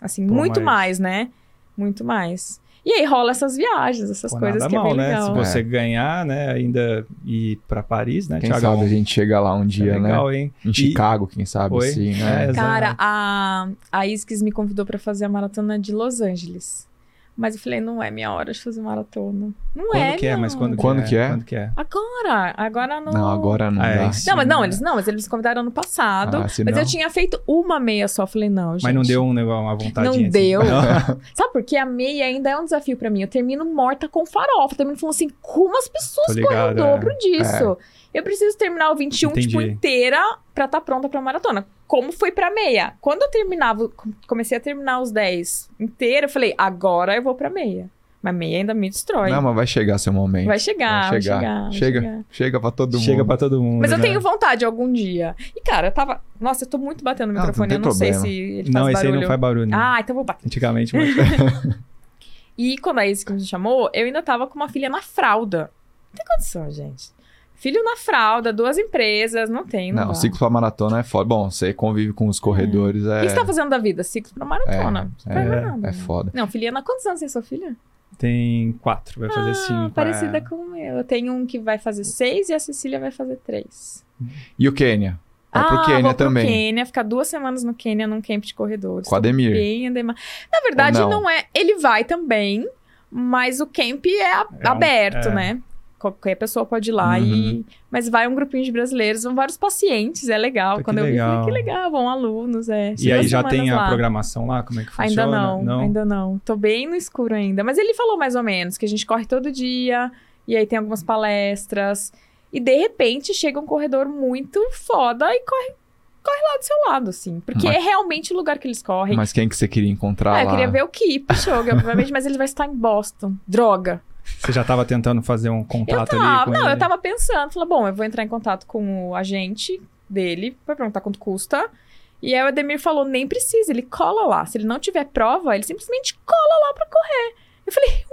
Assim, Pô, muito mas- mais, né? Muito mais. E aí rola essas viagens, essas Pô, coisas que mal, é bem né? legal. Se você ganhar, né, ainda ir pra Paris, né, Quem Thiagão? sabe a gente chega lá um É dia, né? legal, hein? Em E- Chicago, quem sabe, Oi? sim, É, né? exato. Cara, a, a Iskis me convidou pra fazer a maratona de Los Angeles. Mas eu falei, não é minha hora de fazer maratona. Não Quando é, que é? não. Mas quando, Quando que é? Quando que é? Agora, agora não. Não, agora não Ah, é. Não, mas não, né? eles não, mas eles me convidaram ano passado. Ah, mas não- eu tinha feito uma meia só. Falei, não, gente. Mas não deu um negócio, uma vontadinha Não assim? deu. Não? Sabe por quê? A meia ainda é um desafio pra mim. Eu termino morta com farofa. Eu termino falando assim, como as pessoas Tô correm o ligado, dobro disso? Eu preciso terminar o 21, tipo, Entendi. inteira pra estar pronta pra maratona. Como foi pra meia? Quando eu terminava, comecei a terminar os 10 inteira, eu falei, agora eu vou pra meia. Mas meia ainda me destrói. Não, mas vai chegar seu momento. vai chegar, vai chegar. vai Chega, chegar. chega pra todo mundo. Chega pra todo mundo. Mas eu né? tenho vontade algum dia. E, cara, eu tava. Nossa, eu tô muito batendo no Não, não microfone. tem eu não sei problema. se ele Não, faz esse aí barulho. não faz barulho. Ah, então eu vou bater. Antigamente, mas... E quando a Isis me chamou, eu ainda tava com uma filha na fralda. Não tem condição, gente. Filho na fralda, duas empresas, não tem, não, Não, dá. ciclo pra maratona é foda. Bom, você convive com os corredores, O é... que você tá fazendo da vida? Ciclo pra maratona. É, é, nada. é foda. Não, filhinha, quantos anos tem sua filha? Tem quatro, vai fazer ah, cinco. parecida é. com o meu. Eu tenho um que vai fazer seis e a Cecília vai fazer três. E o Quênia? Vai ah, pro Quênia vou também. pro Quênia, ficar duas semanas no Quênia num camp de corredores. Com a. Bem adema- Na verdade, não? não? é. Ele vai também, mas o camp é, a- É um- aberto, é. né? Qualquer pessoa pode ir lá Uhum. e. Mas vai um grupinho de brasileiros, vão vários pacientes, é legal. Pô, Quando eu vi, legal. falei, que legal, vão alunos, é. E aí já tem a lá. programação lá? Como é que Ainda funciona? não, ainda não. Tô bem no escuro ainda. Mas ele falou mais ou menos que a gente corre todo dia, e aí tem algumas palestras. E de repente chega um corredor muito foda e corre, corre lá do seu lado, assim. Porque Mas- é realmente o lugar que eles correm. Mas quem que você queria encontrar Ah, lá? eu queria ver o Shogun, obviamente, mas ele vai estar em Boston. Droga. Você já tava tentando fazer um Eu contato ali tava, com não, ele? eu tava pensando, falei, bom, eu vou entrar em contato com o agente dele pra perguntar quanto custa. E aí o Ademir falou, nem precisa, ele cola lá. Se ele não tiver prova, ele simplesmente cola lá pra correr. Eu falei,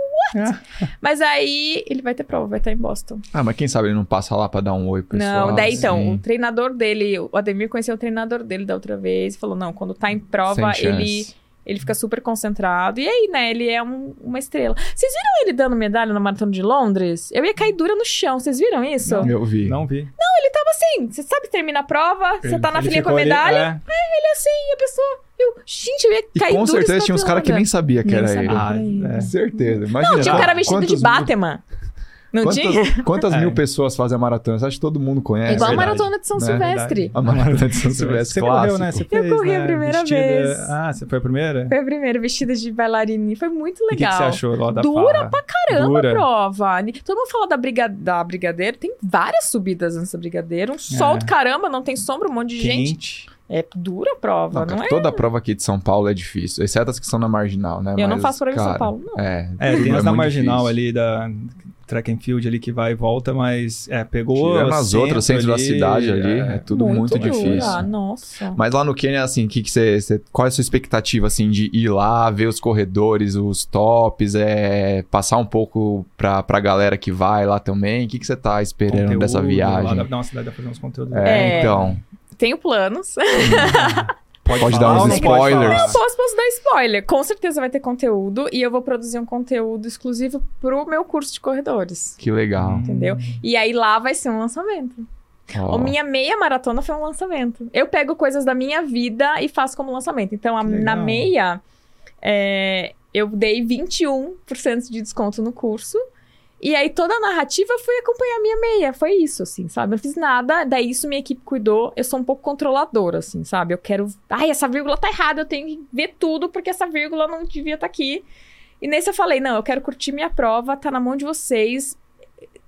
what? Mas aí ele vai ter prova, vai estar em Boston. Ah, mas quem sabe ele não passa lá pra dar um oi pro pessoal? não, daí então, o treinador dele, o Ademir conheceu o treinador dele da outra vez e falou, não, quando tá em prova, ele chance. Ele fica super concentrado. E aí, né, ele é um- uma estrela. Vocês viram ele dando medalha na Maratona de Londres? Eu ia cair dura no chão, vocês viram isso? Não. Eu vi. Não vi. Sim, você sabe, termina a prova, você tá na Ele filinha com a ficou ali- medalha, é. ele assim, e a pessoa... Eu, gente, eu ia E cair com dura certeza tinha uns caras que nem sabia que Nem era sabia ele. Ah, ele. é. Certeza. Imagina. Não, tinha um cara vestido de quantos mil- Batman. Não quantas, tinha? Quantas É. mil pessoas fazem a maratona? Você acha que todo mundo conhece? É igual a maratona de São Né? Silvestre. A maratona de São Silvestre Você clássico. correu, né? Você Eu fez, corri a né? primeira Vestida- vez. Ah, você foi a primeira? Foi a primeira, vestida de bailarina. Foi muito E o que, que legal. você achou lá da Dura farra? pra caramba Dura. a prova. Todo mundo fala da, briga... da Brigadeiro. Tem várias subidas nessa Brigadeiro. Um sol É. do caramba, não tem sombra, um monte de gente. Quente. É dura a prova, Não, não, é? Toda a prova aqui de São Paulo é difícil, exceto as que são na marginal, né? Eu não Mas, faço prova em São Paulo, não. É, É, tem as da muito marginal difícil. ali, da track and field ali que vai e volta, mas é, pegou. Tirando as outras, centro da ali, cidade ali, é, tudo muito, dura, difícil. Nossa. Mas lá no Quênia, assim, que que você, você- qual é a sua expectativa, assim, de ir lá, ver os corredores, os tops, é, passar um pouco pra, pra galera que vai lá também? O que, que você tá esperando conteúdo, dessa Lá viagem? nossa, dá pra fazer uns conteúdos. É, É. então, Tenho planos. Pode falar dar uns pode spoilers? Eu posso, posso dar spoiler. Com certeza vai ter conteúdo e eu vou produzir um conteúdo exclusivo pro meu curso de corredores. que legal. Entendeu? E aí lá vai ser um lançamento. Ó, A minha meia maratona foi um lançamento. Eu pego coisas da minha vida e faço como lançamento. Então, a- na meia, é, eu dei 21% de desconto no curso. E aí, toda a narrativa foi acompanhar a minha meia. Foi isso, assim, sabe? Eu fiz nada, daí isso minha equipe cuidou. Eu sou um pouco controladora, assim, sabe? Eu quero. Ai, essa vírgula tá errada, eu tenho que ver tudo, porque essa vírgula não devia estar aqui. E nesse eu falei: não, eu quero curtir minha prova, tá na mão de vocês.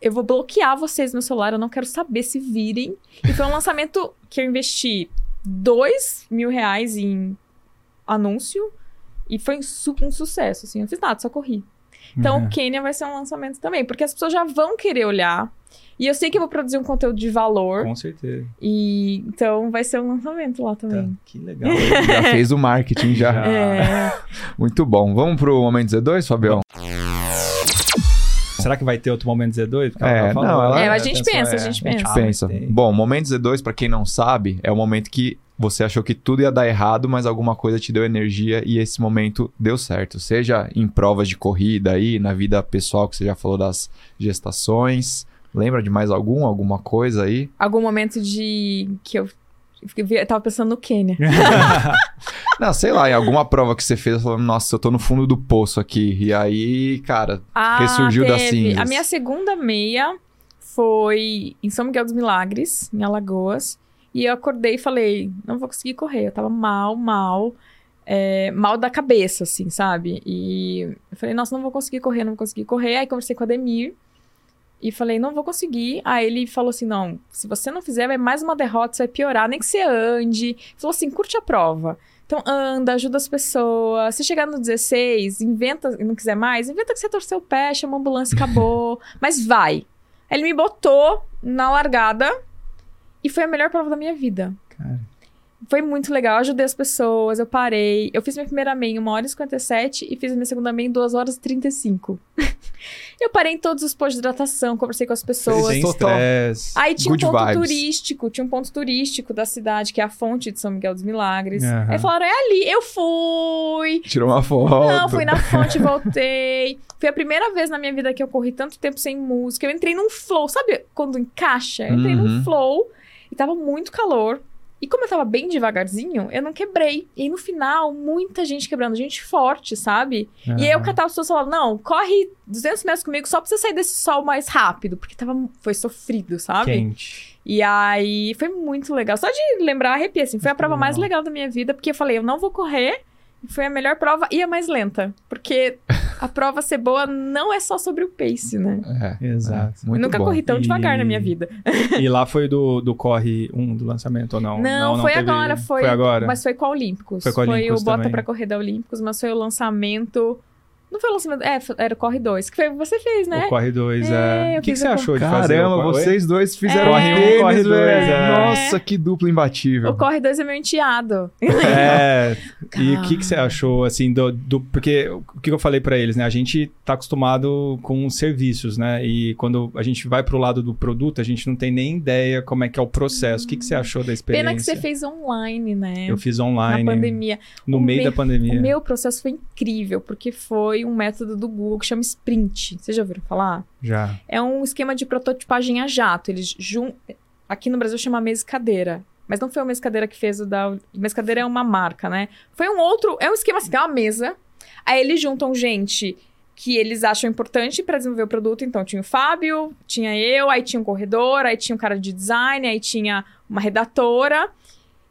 Eu vou bloquear vocês no celular, eu não quero saber se virem. E foi um lançamento que eu investi dois mil reais em anúncio e foi um, su- um sucesso, assim. Eu fiz nada, só corri. Então, Uhum. o Quênia vai ser um lançamento também, porque as pessoas já vão querer olhar. E eu sei que eu vou produzir um conteúdo de valor. Com certeza. E então vai ser um lançamento lá Tá. também. Que legal. Já fez o marketing, já. Já. É. Muito bom. Vamos pro Momento Z2, Fabião? Será que vai ter outro momento Z2? Porque É, não, ela- É, né? a gente pensa, a é, gente A gente pensa. pensa. Bom, Momento Z2, pra quem não sabe, é o momento que você achou que tudo ia dar errado, mas alguma coisa te deu energia e esse momento deu certo. Seja em provas de corrida aí, na vida pessoal que você já falou das gestações. Lembra de mais algum, alguma coisa aí? Algum momento de que eu, eu tava pensando no Quênia. Não, sei lá, em alguma prova que você fez, falou, nossa, eu tô no fundo do poço aqui. E aí, cara, Ah, Ressurgiu das teve. cinzas. A minha segunda meia foi em São Miguel dos Milagres, em Alagoas. E eu acordei e falei, não vou conseguir correr. Eu tava mal, mal. é, mal da cabeça, assim, sabe? E eu falei, nossa, não vou conseguir correr, não vou conseguir correr. Aí conversei com o Ademir e falei, não vou conseguir. Aí ele falou assim, não, se você não fizer, vai mais uma derrota, você vai piorar, nem que você ande. Ele falou assim, curte a prova. Então anda, ajuda as pessoas. Se chegar no 16, inventa, e não quiser mais, inventa que você torceu o pé, chama a ambulância, acabou. Mas vai. Aí ele me botou na largada e foi a melhor prova da minha vida. Cara. Foi muito legal, eu ajudei as pessoas, eu parei. Eu fiz minha primeira meia em 1 hora e 57 e fiz minha segunda meia em 2 horas e 35. eu parei em todos os postos de hidratação, conversei com as pessoas. Sem estresse. Aí tinha Good um ponto vibes. turístico, tinha um ponto turístico da cidade, que é a fonte de São Miguel dos Milagres. Aham. Aí falaram, é ali. Eu fui! tirou uma foto. Não, fui na fonte, voltei. Foi a primeira vez na minha vida que eu corri tanto tempo sem música. Eu entrei num flow, sabe quando encaixa? Eu entrei Uhum. num flow tava muito calor. E como eu tava bem devagarzinho, eu não quebrei. E aí, no final, muita gente quebrando, gente forte, sabe? E aí eu catava as pessoas não, corre 200 metros comigo só pra você sair desse sol mais rápido. Porque tava, foi sofrido, sabe? Quente. E aí foi muito legal. Só de lembrar, arrepia, assim. Foi a prova mais legal da minha vida, porque eu falei, eu não vou correr. Foi a melhor prova e a mais lenta. Porque a prova ser boa não é só sobre o pace, né? É, Exato. é, muito eu nunca bom. corri tão E- devagar na minha vida. E lá foi do, do Corre 1 do lançamento ou não? Não, foi teve- agora. Foi, Foi agora? Mas foi com a Olímpicos. Foi com a Olímpicos o Bota também. pra Correr da Olímpicos, mas foi o lançamento. Não foi o lançamento. É, era o Corre 2, que foi o que você fez, né? O Corre 2, É, é. O que, que você achou de fazer? Caramba, o Corre- vocês dois fizeram É. um tênis, Corre dois, velho. é. Nossa, que dupla imbatível. O Corre 2 é meu enteado. É, e o que, que você achou, assim, do, do- Porque o que eu falei pra eles, né? A gente tá acostumado com serviços, né? E quando a gente vai pro lado do produto, a gente não tem nem ideia como é que é o processo. O que, que você achou da experiência? Pena que você fez online, né? Eu fiz na online, pandemia. no O meio meu- da pandemia. O meu processo foi incrível, porque foi um método do Google que chama Sprint. Vocês já ouviram falar? Já. É um esquema de prototipagem a jato. Eles jun... Aqui no Brasil chama mesa cadeira. Mas não foi o mesa cadeira que fez o da. Mesa cadeira é uma marca, né? Foi um outro. É um esquema assim: tem uma mesa. Aí eles juntam gente que eles acham importante para desenvolver o produto. Então tinha o Fábio, tinha eu, aí tinha um corredor, aí tinha um cara de design, aí tinha uma redatora.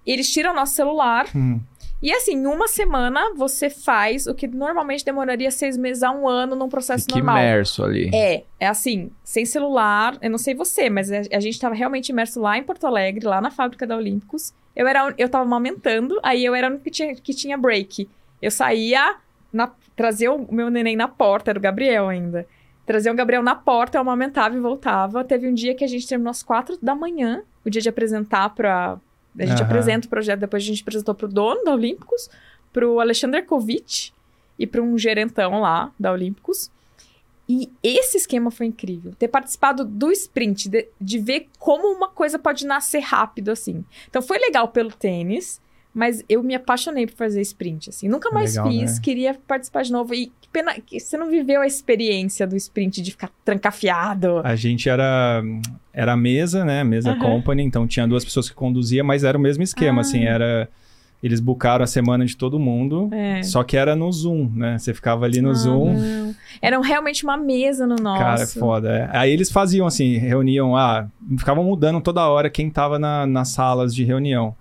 E eles tiram o nosso celular. Hum. E assim, em uma semana você faz o que normalmente demoraria seis meses a um ano num processo Fica normal. imerso ali. É, é assim, sem celular, eu não sei você, mas a, gente tava realmente imerso lá em Porto Alegre, lá na fábrica da Olímpicos. Eu, era, eu tava amamentando, aí eu era única que tinha, que tinha break. Eu saía, na, trazia o meu neném na porta, era o Gabriel ainda. Trazia o Gabriel na porta, eu amamentava e voltava. Teve um dia que a gente terminou às quatro da manhã, o dia de apresentar pra... A gente Aham. apresenta o projeto, depois a gente apresentou pro dono da Olímpicos, pro Alexander Kovic e para um gerentão lá da Olímpicos. E esse esquema foi incrível. Ter participado do sprint, de, de ver como uma coisa pode nascer rápido, assim. Então foi legal pelo tênis, mas eu me apaixonei por fazer sprint, assim. Nunca mais Legal, fiz, né? queria participar de novo. E que pena que você não viveu a experiência do sprint de ficar trancafiado. A gente era era mesa, né? Mesa Aham. company, então tinha duas pessoas que conduziam, mas era o mesmo esquema, Ah. assim, era eles bucaram a semana de todo mundo, É. só que era no Zoom, né? Você ficava ali no Ah, Zoom. não. Era realmente uma mesa no nosso. Cara, é foda. é. Aí eles faziam assim, reuniam, ah, ficavam mudando toda hora quem tava na, nas salas de reunião.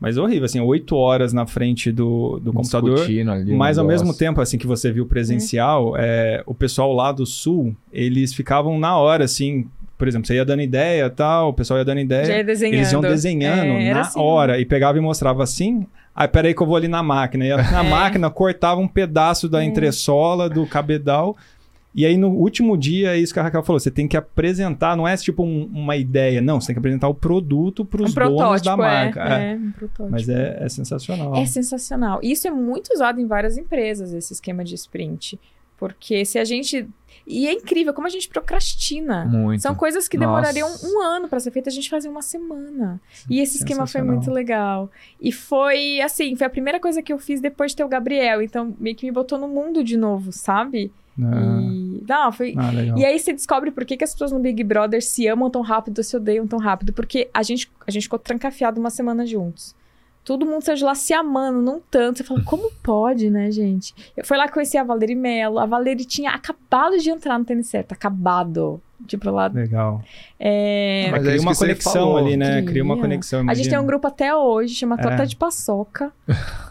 Mas horrível, assim, oito horas na frente do, do computador. Ali Mas ao negócio. mesmo tempo, assim, que você viu presencial, é, o pessoal lá do sul, eles ficavam na hora, assim, por exemplo, você ia dando ideia e tal, o pessoal ia dando ideia. Já ia desenhando. Eles iam desenhando É, na assim. hora e pegava e mostrava assim. Aí, peraí que eu vou ali na máquina. Ia na É. máquina, cortava um pedaço da É. entressola, do cabedal. E aí, no último dia, é isso que a Raquel falou: você tem que apresentar, não é tipo um- uma ideia, não, você tem que apresentar o produto para os um donos da marca. É, É. é, um protótipo. Mas é, é sensacional. É sensacional. E isso é muito usado em várias empresas, esse esquema de sprint. Porque se a gente. E é incrível como a gente procrastina. Muito. São coisas que Nossa. demorariam um ano pra ser feitas, a gente fazia uma semana. E esse esquema foi muito legal. E foi assim, foi a primeira coisa que eu fiz depois de ter o Gabriel. Então, meio que me botou no mundo de novo, sabe? Ah, E. Não, foi. ah. E aí você descobre por que, que as pessoas no Big Brother se amam tão rápido se odeiam tão rápido. Porque a gente, a gente ficou trancafiado uma semana juntos. Todo mundo saiu de lá se amando, não tanto. Você fala, como pode, né, gente? Eu fui lá conhecer a Valeri Mello. A Valeri tinha acabado de entrar no tênis certo. Acabado. Tipo, lá. Legal. É... Mas é cria uma conexão falou. ali, né? Cria uma Cria. conexão. A gente tem um imagina. grupo até hoje, chama É. Torta de Paçoca.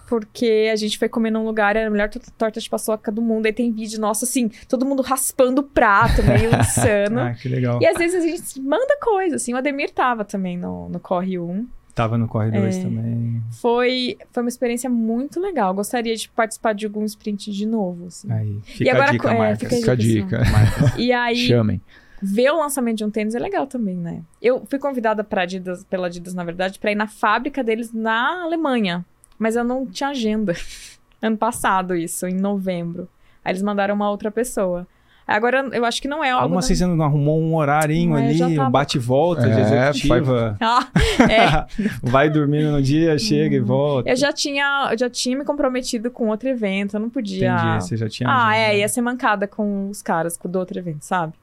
Porque a gente foi comer num lugar, era a melhor tor- torta de paçoca do mundo. Aí tem vídeo nosso, assim, todo mundo raspando o prato, meio insano. Ah, que legal. E às vezes a gente manda coisa, assim. O Ademir tava também no, no Corre 1. Tava no Corre 2 É. também. Foi, foi uma experiência muito legal. Gostaria de participar de algum sprint de novo, assim. Aí. Fica agora a dica, é, Marcas. fica Fica a dica, dica. E aí, Chamem. Ver o lançamento de um tênis é legal também, né? Eu fui convidada pra Adidas, pela Adidas, na verdade, pra ir na fábrica deles na Alemanha. Mas eu não tinha agenda. ano passado, isso, em novembro. Aí eles mandaram uma outra pessoa. Agora, eu acho que não é algo... Como da- assim você não arrumou um horarinho ali, já um tava- bate-volta de É, executiva? Ah, é. Vai dormindo no dia, chega e volta. Eu já tinha, eu já tinha me comprometido com outro evento, eu não podia. Entendi, você já tinha... Ah, agenda. é, ia ser mancada com os caras com- do outro evento, sabe?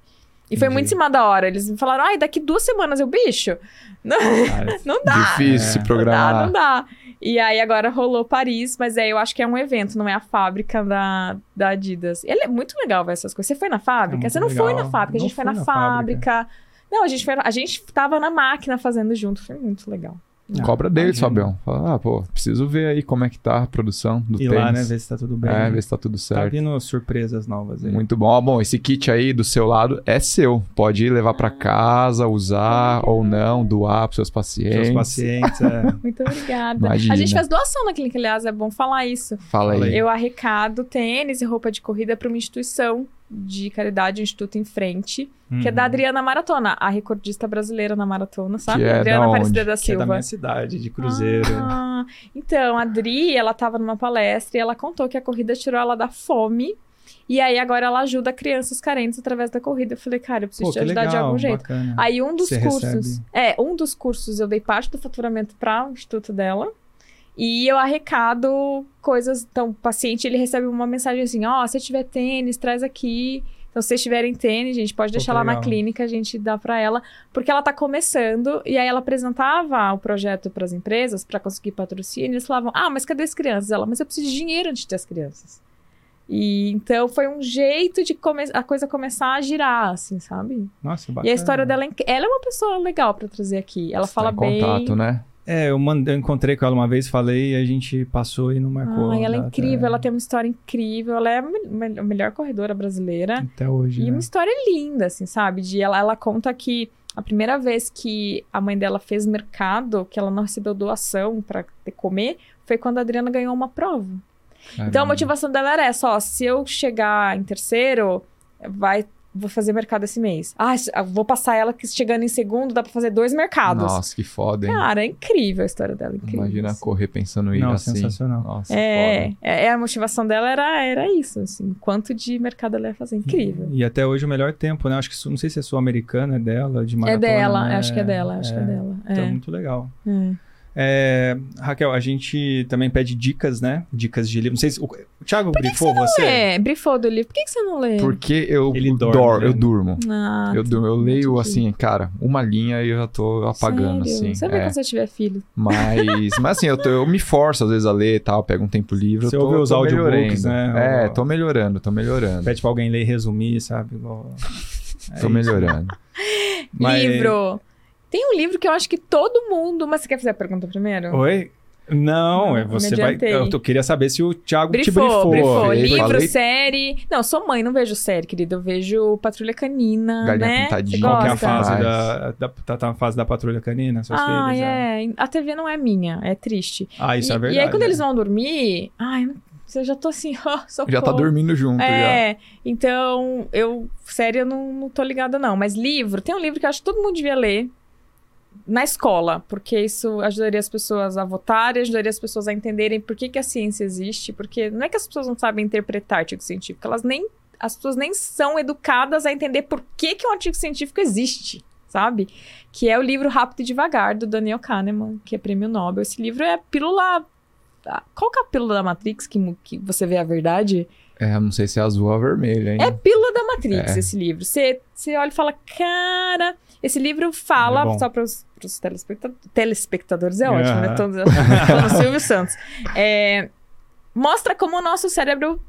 E foi Entendi. muito em cima da hora. Eles me falaram, ai, daqui duas semanas eu, bicho. Não, Cara, não dá. Difícil se É. Não dá, programar. não dá. E aí agora rolou Paris, mas é, eu acho que é um evento, não é a fábrica da, da Adidas. Ele é muito legal ver essas coisas. Você foi na fábrica? É Você não foi legal. na fábrica, a Não gente foi na, na fábrica. Não, a gente, foi, a gente tava na máquina fazendo junto. Foi muito legal. Cobra deles. Fabião. Fala, ah, pô, preciso ver aí como é que tá a produção do Ir tênis. lá, né? Ver se tá tudo bem. É, ver se tá tudo Tá certo. vindo surpresas novas aí. Muito bom. Ó, bom, esse kit aí do seu lado é seu. Pode ir levar pra casa, usar ou não, doar pros seus pacientes. Seus pacientes, é. Muito obrigada. Imagina. A gente faz doação na clínica, aliás, é bom falar isso. Fala aí. Fala aí. Eu arrecado tênis e roupa de corrida para uma instituição de caridade, o Instituto em Frente, que é da Uhum. Adriana Maratona, a recordista brasileira na maratona, sabe? Que é Adriana da Aparecida da Que é da Silva. minha cidade, de Cruzeiro. Ah, então, a Adri, ela tava numa palestra e ela contou que a corrida tirou ela da fome. E aí agora ela ajuda crianças carentes através da corrida. Eu falei, cara, eu preciso Pô, te ajudar legal, de algum jeito. bacana. Aí um dos Você cursos. recebe. É, um dos cursos eu dei parte do faturamento para o instituto dela. E eu arrecado coisas. Então, o paciente ele recebe uma mensagem assim: ó, se tiver tênis, traz aqui. Então, se vocês tiverem tênis, gente, pode Pô, deixar que lá na legal. clínica, a gente dá para ela. Porque ela tá começando, e aí ela apresentava o projeto para as empresas para conseguir patrocínio. E eles falavam: ah, mas cadê as crianças? Ela, mas eu preciso de dinheiro antes de ter as crianças. E então foi um jeito de a coisa começar a girar, assim, sabe? Nossa, bacana. E a história dela, é ela é uma pessoa legal pra trazer aqui. Ela Você fala tá em contato, bem. né? É, eu, mandei, eu encontrei com ela uma vez, falei, e a gente passou e não marcou. Ai, ela é incrível, ela tem uma história incrível, ela é a me- me- a melhor corredora brasileira. Até hoje, E né? uma história linda, assim, sabe? De ela, ela conta que a primeira vez que a mãe dela fez mercado, que ela não recebeu doação pra ter comer, foi quando a Adriana ganhou uma prova. Então a Caramba. motivação dela era essa, ó, se eu chegar em terceiro, vai vou fazer mercado esse mês. Ah, vou passar ela que chegando em segundo dá pra fazer dois mercados. Nossa, que foda, hein? Cara, é incrível a história dela, incrível. Imagina assim. correr pensando em Não, assim. sensacional. Nossa, É, foda. é, a motivação dela era, era isso, assim, quanto de mercado ela ia fazer, incrível. E até hoje o melhor tempo, né? Acho que, não sei se é sul-americana, é dela, de É maratona. dela, né? acho que é dela, acho que é dela. Então, É, muito legal. é. É, Raquel, a gente também pede dicas, né? Dicas de livro. Não sei se o, o Thiago brifou você. É, brifou do livro. Por que, que você não lê? Porque eu Ele dor- dorme, né? eu durmo. Ah, Eu, durmo, eu leio assim, cara, uma linha e eu já tô apagando, sério? assim. Você vê é. quando você tiver filho. Mas, mas assim, eu, tô- eu me forço às vezes a ler e tal, pego um tempo livre. Você eu tô, ouve os tô audiobooks, né? É, tô melhorando, tô melhorando. Pede pra alguém ler e resumir, sabe? Igual... É tô isso. melhorando. Mas- Livro. Tem um livro que eu acho que todo mundo. Mas você quer fazer a pergunta primeiro? Oi? Não, Não, é eu você vai. Eu tô- queria saber se o Thiago te Brifou, brifou. brifou. Falei, Livro, falei. série. Não, sou mãe, não vejo série, querida. Eu vejo Patrulha Canina, Galinha né? Pintadinha. Qual que é a fase da, da. Tá, tá na fase da patrulha canina, seus Ah, filhos? é. A TV não é minha, é triste. Ah, isso e, é verdade. E aí, quando né? eles vão dormir, ai, eu já tô assim, ó, socorro. Já tá dormindo junto, já. É, então, eu, sério, eu não, não tô ligada, não. Mas livro, tem um livro que eu acho que todo mundo devia ler na escola, porque isso ajudaria as pessoas a votarem, ajudaria as pessoas a entenderem por que, que a ciência existe, porque não é que as pessoas não sabem interpretar artigo científico, elas nem as pessoas nem são educadas a entender por que, que um artigo científico existe, sabe? Que é o livro Rápido e Devagar, do Daniel Kahneman, que é prêmio Nobel. Esse livro é a pílula. Qual que é a pílula da Matrix que, que você vê a verdade? É, não sei se é azul ou vermelho, hein? É pílula da Matrix, é. esse livro. Você, você olha e fala, cara, esse livro fala, é só para os telespectadores, é ótimo, né? Tô, tô no Silvio Santos. É, mostra como o nosso cérebro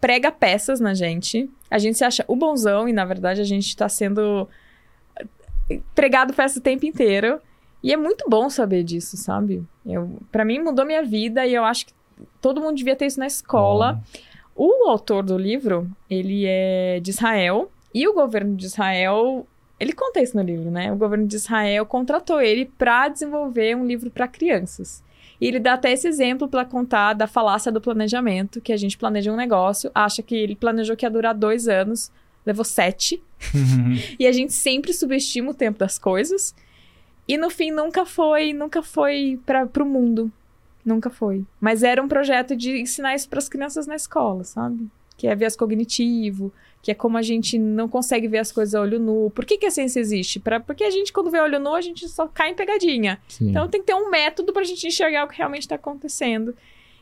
prega peças na gente. A gente se acha o bonzão e, na verdade, a gente está sendo pregado peças o tempo inteiro. E é muito bom saber disso, sabe? Para mim, mudou minha vida e eu acho que todo mundo devia ter isso na escola. Bom. O autor do livro, ele é de Israel, e o governo de Israel, ele conta isso no livro, né? O governo de Israel contratou ele para desenvolver um livro para crianças. E ele dá até esse exemplo para contar da falácia do planejamento, que a gente planeja um negócio, acha que ele planejou que ia durar dois anos, levou sete. E a gente sempre subestima o tempo das coisas. E no fim nunca foi, nunca foi para o mundo. Nunca foi. Mas era um projeto de ensinar isso para as crianças na escola, sabe? Que é viés cognitivo, que é como a gente não consegue ver as coisas a olho nu. Por que, que a ciência existe? Pra, porque a gente, quando vê a olho nu, a gente só cai em pegadinha. Sim. Então tem que ter um método para a gente enxergar o que realmente está acontecendo.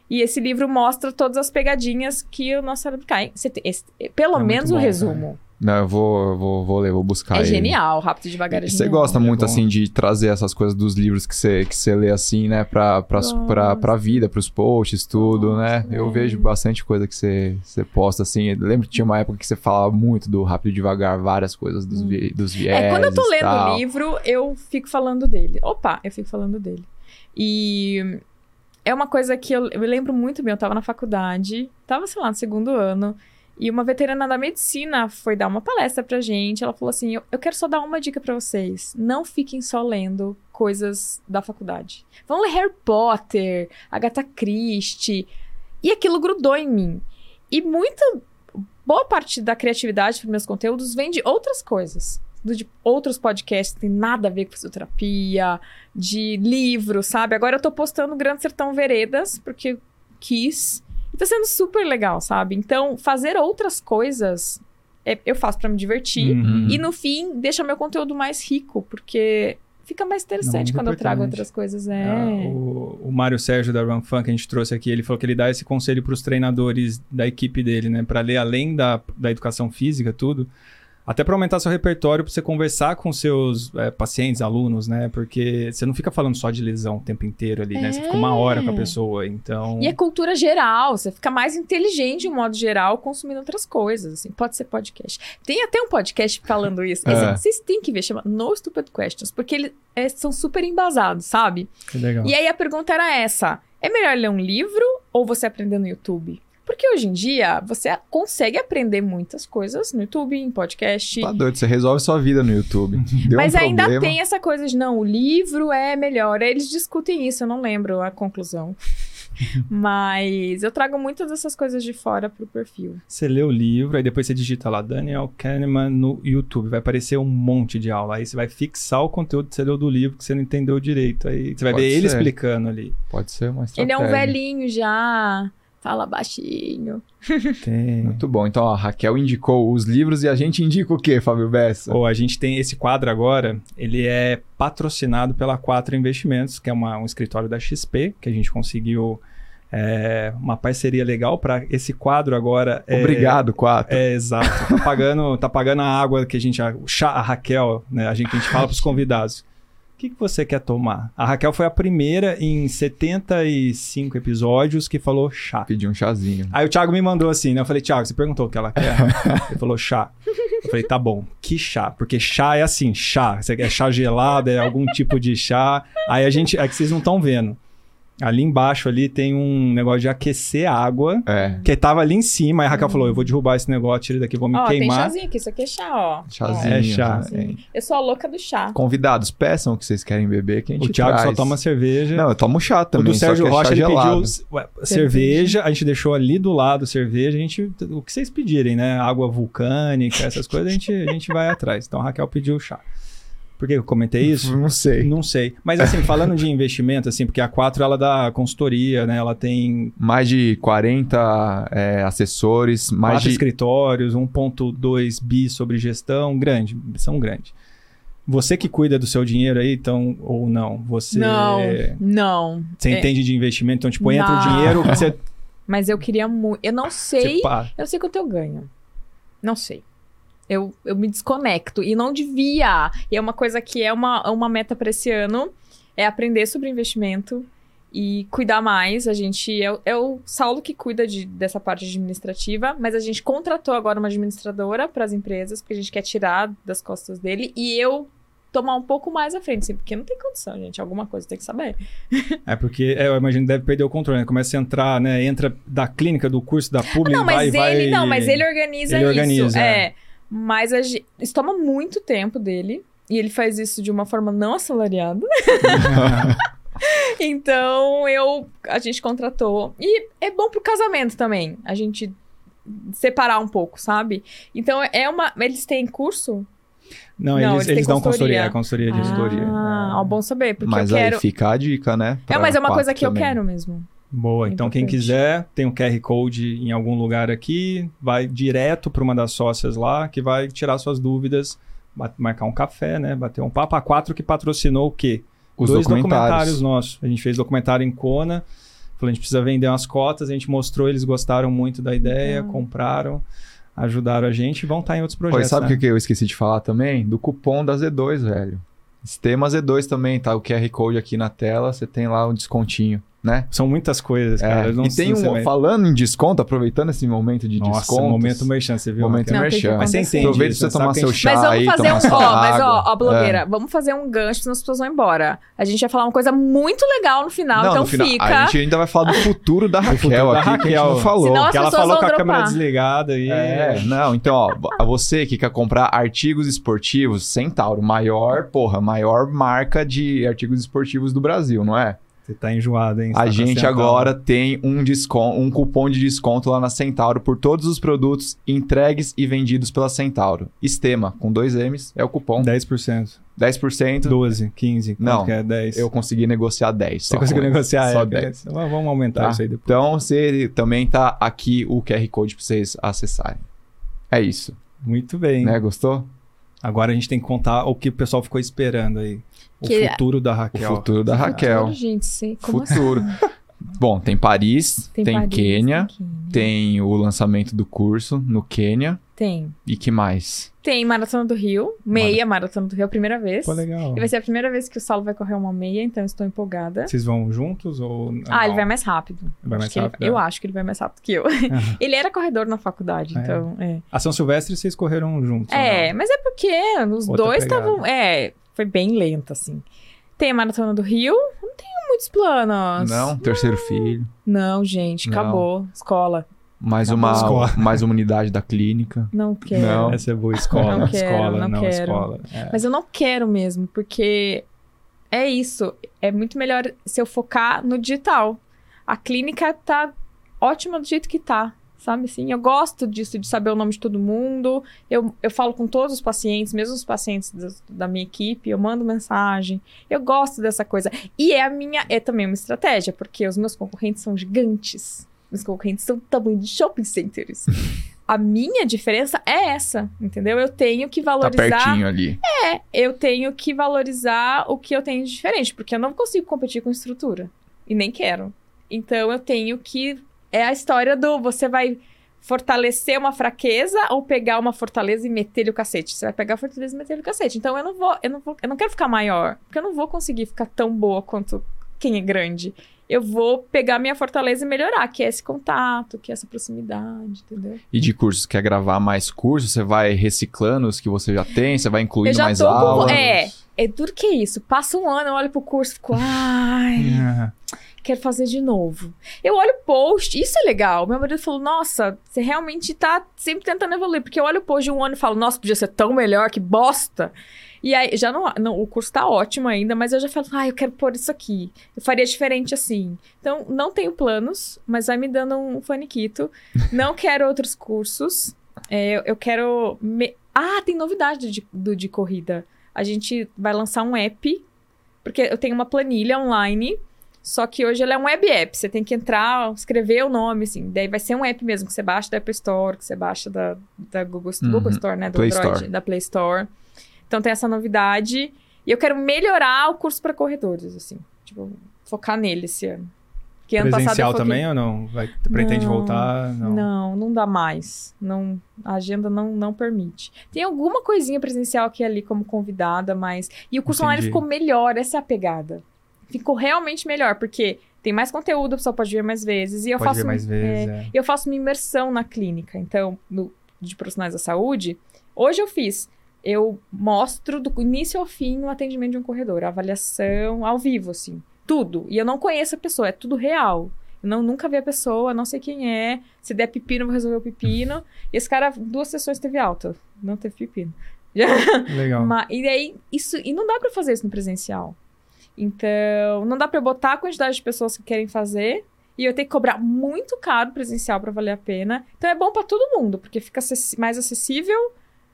E esse livro mostra todas as pegadinhas que o nosso cérebro cai. Esse, pelo é menos o bom, resumo. Não, eu vou, eu vou, vou ler, vou buscar. É ele. genial, rápido e devagar é Você gosta muito, é assim, de trazer essas coisas dos livros que você, que você lê, assim, né, pra, pra, pra, pra vida, pros posts, tudo, Nossa, né? Eu vejo bastante coisa que você, você posta, assim. Eu lembro que tinha uma época que você falava muito do rápido e devagar, várias coisas dos, vi, dos viés. É, quando eu tô lendo o livro, eu fico falando dele. Opa, eu fico falando dele. E é uma coisa que eu, eu lembro muito bem, eu tava na faculdade, tava, sei lá, no segundo ano. E uma veterana da medicina foi dar uma palestra pra gente. Ela falou assim: eu, quero só dar uma dica para vocês. Não fiquem só lendo coisas da faculdade. Vão ler Harry Potter, Agatha Christie. E aquilo grudou em mim. E muita. Boa parte da criatividade para meus conteúdos vem de outras coisas. De outros podcasts que tem nada a ver com fisioterapia, de livros, sabe? Agora eu tô postando Grande Sertão Veredas, porque quis e tá sendo super legal, sabe? Então, fazer outras coisas é, eu faço para me divertir. Uhum. E no fim, deixa meu conteúdo mais rico, porque fica mais interessante Não, quando eu trago outras coisas. É. é o, o Mário Sérgio da Run Fun, que a gente trouxe aqui, ele falou que ele dá esse conselho para os treinadores da equipe dele, né? Para ler além da, da educação física, tudo até para aumentar seu repertório, para você conversar com seus é, pacientes, alunos, né? Porque você não fica falando só de lesão o tempo inteiro ali, é. né? Você fica uma hora com a é. pessoa, então... E é cultura geral, você fica mais inteligente de um modo geral consumindo outras coisas, assim. Pode ser podcast. Tem até um podcast falando isso. É. vocês têm que ver, chama No Stupid Questions, porque eles é, são super embasados, sabe? Que legal. E aí a pergunta era essa. É melhor ler um livro ou você aprender no YouTube? Porque hoje em dia você consegue aprender muitas coisas no YouTube, em podcast. Tá doido, você resolve sua vida no YouTube. Deu Mas um ainda problema. tem essa coisa de não, o livro é melhor. Eles discutem isso, eu não lembro a conclusão. Mas eu trago muitas dessas coisas de fora pro perfil. Você lê o livro, aí depois você digita lá Daniel Kahneman no YouTube. Vai aparecer um monte de aula. Aí você vai fixar o conteúdo que você leu do livro que você não entendeu direito. Aí você vai Pode ver ser. ele explicando ali. Pode ser uma estratégia. Ele é um velhinho já. Fala baixinho. Tem. Muito bom. Então, a Raquel indicou os livros e a gente indica o quê, Fábio Bessa? Oh, a gente tem esse quadro agora, ele é patrocinado pela Quatro Investimentos, que é uma, um escritório da XP, que a gente conseguiu é, uma parceria legal para esse quadro agora. É Obrigado, Quatro. É, exato. Tá pagando, tá pagando a água que a gente... A, a Raquel, né, a gente, a gente fala para os convidados. O que, que você quer tomar? A Raquel foi a primeira em 75 episódios que falou chá. Pediu um chazinho. Aí o Thiago me mandou assim, né? Eu falei, Thiago, você perguntou o que ela quer? Ele falou chá. Eu falei, tá bom, que chá? Porque chá é assim, chá. Você quer chá gelado, é algum tipo de chá. Aí a gente. É que vocês não estão vendo. Ali embaixo ali tem um negócio de aquecer água. É. Que tava ali em cima. Aí a Raquel hum. falou: eu vou derrubar esse negócio, tira daqui, vou me ó, queimar. Tem chazinho aqui, isso aqui é chá, ó. Chazinho. É chá. Eu sou a louca do chá. Convidados, peçam o que vocês querem beber que a gente O Thiago traz. só toma cerveja. Não, eu tomo chá também. O do Sérgio é Rocha, ele gelado. pediu ué, cerveja. cerveja. A gente deixou ali do lado cerveja. A gente, o que vocês pedirem, né? Água vulcânica, essas coisas, a gente, a gente vai atrás. Então a Raquel pediu chá. Por que eu comentei isso? Não sei. Não sei. Mas assim, falando de investimento, assim, porque a 4 ela dá consultoria, né? Ela tem Mais de 40 é, assessores, mais quatro de. escritórios, 1.2 bi sobre gestão, grande, são grande. Você que cuida do seu dinheiro aí, então, ou não? Você, Não, não. você É. entende de investimento, então, tipo, entra o dinheiro, você, Mas eu queria muito. Eu não sei. Eu sei quanto eu ganho. Não sei. Eu, eu me desconecto. E não devia. E é uma coisa que é uma, uma meta para esse ano. É aprender sobre investimento e cuidar mais. A gente. É, o- é o Saulo que cuida de, dessa parte administrativa, mas a gente contratou agora uma administradora para as empresas, porque a gente quer tirar das costas dele. E eu tomar um pouco mais à frente, assim, porque não tem condição, gente. Alguma coisa tem que saber. É porque é, eu imagino que deve perder o controle, né? Começa a entrar, né? Entra da clínica, do curso, da pública, Não, mas vai, ele vai... não, mas ele organiza Ele isso. organiza, é. Mas a ge- isso toma muito tempo dele. E ele faz isso de uma forma não assalariada. Então, eu a gente contratou. E é bom pro casamento também. A gente separar um pouco, sabe? Então, é uma. Eles têm curso? Não, Não, eles, eles dão consultoria. consultoria, consultoria de. Ah, É. ó, bom saber. Porque Mas eu aí quero. fica a dica, né? É, mas é uma coisa que eu também. quero mesmo. Boa, É então quem quiser, tem um QR Code em algum lugar aqui, vai direto para uma das sócias lá, que vai tirar suas dúvidas, marcar um café, né? Bater um papo. A 4 que patrocinou o quê? Os Dois documentários. nossos. A gente fez documentário em Kona, falou, a gente precisa vender umas cotas, a gente mostrou, eles gostaram muito da ideia, Legal. compraram, ajudaram a gente e vão estar em outros projetos. sabe o né? que que eu esqueci de falar também? Do cupom da Z2, velho. Sistema Z2 também, tá? O QR Code aqui na tela, você tem lá um descontinho, né? São muitas coisas, É, cara. eu não e tem um, vai- falando em desconto, aproveitando esse momento de Nossa, desconto. momento merchan, você viu? Momento Não, merchan. Mas você entende Aproveita isso, pra você tomar a seu chá Mas vamos aí, fazer um. Ó, mas ó, ó, blogueira, É. vamos fazer um gancho, senão as pessoas vão embora. A gente vai falar uma coisa muito legal no final, Não, então no final, fica. A gente ainda vai falar do futuro da Raquel futuro da aqui, que a gente não falou. Senão- Que ela falou com a câmera desligada e. É, não, então, ó, você que quer comprar artigos esportivos, Centauro, maior, porra, maior marca de artigos esportivos do Brasil, não é? Você tá enjoado, hein? Você A tá gente agora tem um, desconto, um cupom de desconto lá na Centauro por todos os produtos entregues e vendidos pela Centauro. Estema, com dois M's, é o cupom. 10%. 10%. 12, 15. quanto Não, que é 10. Eu consegui negociar 10. Você conseguiu negociar, Só é, 10. beleza. Então, Vamos aumentar Tá? isso aí depois. Então, você também tá aqui o QR Code pra vocês acessarem. É isso, Muito bem. né? Gostou? Agora a gente tem que contar o que o pessoal ficou esperando aí. O Que- futuro da O Raquel. futuro da Raquel. Olha, gente, sei- como assim? Futuro. Bom, tem Paris, tem, Paris, Quênia, tem Quênia. tem o lançamento do curso no Quênia. Tem. E que mais? Tem Maratona do Rio, meia Maratona do Rio, a primeira vez. Pô, legal. E vai ser a primeira vez que o Saulo vai correr uma meia, então eu estou empolgada. Vocês vão juntos ou. Ah, ele não? vai mais rápido. Vai Acho mais ele- rápido, é. eu acho que ele vai mais rápido que eu. Ele era corredor na faculdade, É. então. É, A São Silvestre vocês correram juntos. é não? mas é porque os Outra dois estavam. É, foi bem lento, assim. Tem a Maratona do Rio, não tenho muitos planos. Não, terceiro filho. Não, gente, Não. acabou. Escola. Mais Acabou. uma, Escola. mais uma unidade da clínica. Não quero. Não. Essa é boa escola. Não quero, escola, não não, quero. escola. É. Mas eu não quero mesmo, porque é isso. É muito melhor se eu focar no digital. A clínica tá ótima do jeito que tá. Sabe assim? Eu gosto disso, de saber o nome de todo mundo. Eu, eu falo com todos os pacientes, mesmo os pacientes das- da minha equipe, eu mando mensagem. Eu gosto dessa coisa. E é a minha, é também uma estratégia, porque os meus concorrentes são gigantes. Meus concorrentes são do tamanho de shopping centers. a minha diferença é essa, entendeu? Eu tenho que Tá valorizar pertinho ali. eu tenho que valorizar o que eu tenho de diferente, porque eu não consigo competir com estrutura. E nem quero. Então eu tenho que. É a história do você vai fortalecer uma fraqueza ou pegar uma fortaleza e meter-lhe o cacete. Você vai pegar a fortaleza e meter-lhe o cacete. Então eu não vou, eu não vou, eu não quero ficar maior, porque eu não vou conseguir ficar tão boa quanto quem é grande. Eu vou pegar minha fortaleza e melhorar, que é esse contato, que é essa proximidade, entendeu? E de cursos, quer gravar mais cursos? Você vai reciclando os que você já tem? Você vai incluindo mais tô com- aulas? é. É duro que isso. Passa um ano, eu olho pro curso e fico, ai, Ah, quero fazer de novo. Eu olho o post, isso é legal. Meu marido falou, nossa, você realmente tá sempre tentando evoluir. Porque eu olho o post de um ano e falo, nossa, podia ser tão melhor, que bosta. E aí, já não, não, o curso tá ótimo ainda, mas eu já falo, ah, eu quero pôr isso aqui. Eu faria diferente assim. Então, não tenho planos, mas vai me dando um faniquito. Não quero outros cursos. É, eu, quero... me- Ah, tem novidade de, do, de corrida. a gente vai lançar um app, porque eu tenho uma planilha online, só que hoje ela é um web app. Você tem que entrar, escrever o nome, assim. Daí vai ser um app mesmo, que você baixa da Apple Store, que você baixa da, da Google, Uhum. Google Store, né? Do Play Android, Store. da Play Store. Então tem essa novidade. E eu quero melhorar o curso para corredores, assim. Tipo, focar nele esse ano. Porque ano Presencial foquei- também ou não? Vai, pretende Não, voltar? Não. Não, não dá mais. Não, a agenda não, não permite. Tem alguma coisinha presencial aqui ali como convidada, mas. E o curso online Entendi. ficou melhor, essa é a pegada. Ficou realmente melhor, porque tem mais conteúdo, a pessoa pode ver mais vezes. E eu Pode faço. ver mais vezes. é, é. eu faço uma imersão na clínica. Então, no- de profissionais da saúde, hoje eu fiz. Eu mostro do início ao fim o atendimento de um corredor, a avaliação ao vivo, assim. Tudo. E eu não conheço a pessoa, é tudo real. Eu não, nunca vi a pessoa, não sei quem é. Se der pepino, eu vou resolver o pepino. E esse cara, duas sessões teve alta. Não teve pepino. Legal. Ma- e aí, isso. E não dá pra fazer isso no presencial. Então, não dá pra eu botar a quantidade de pessoas que querem fazer. E eu tenho que cobrar muito caro presencial pra valer a pena. Então é bom pra todo mundo, porque fica mais acessível.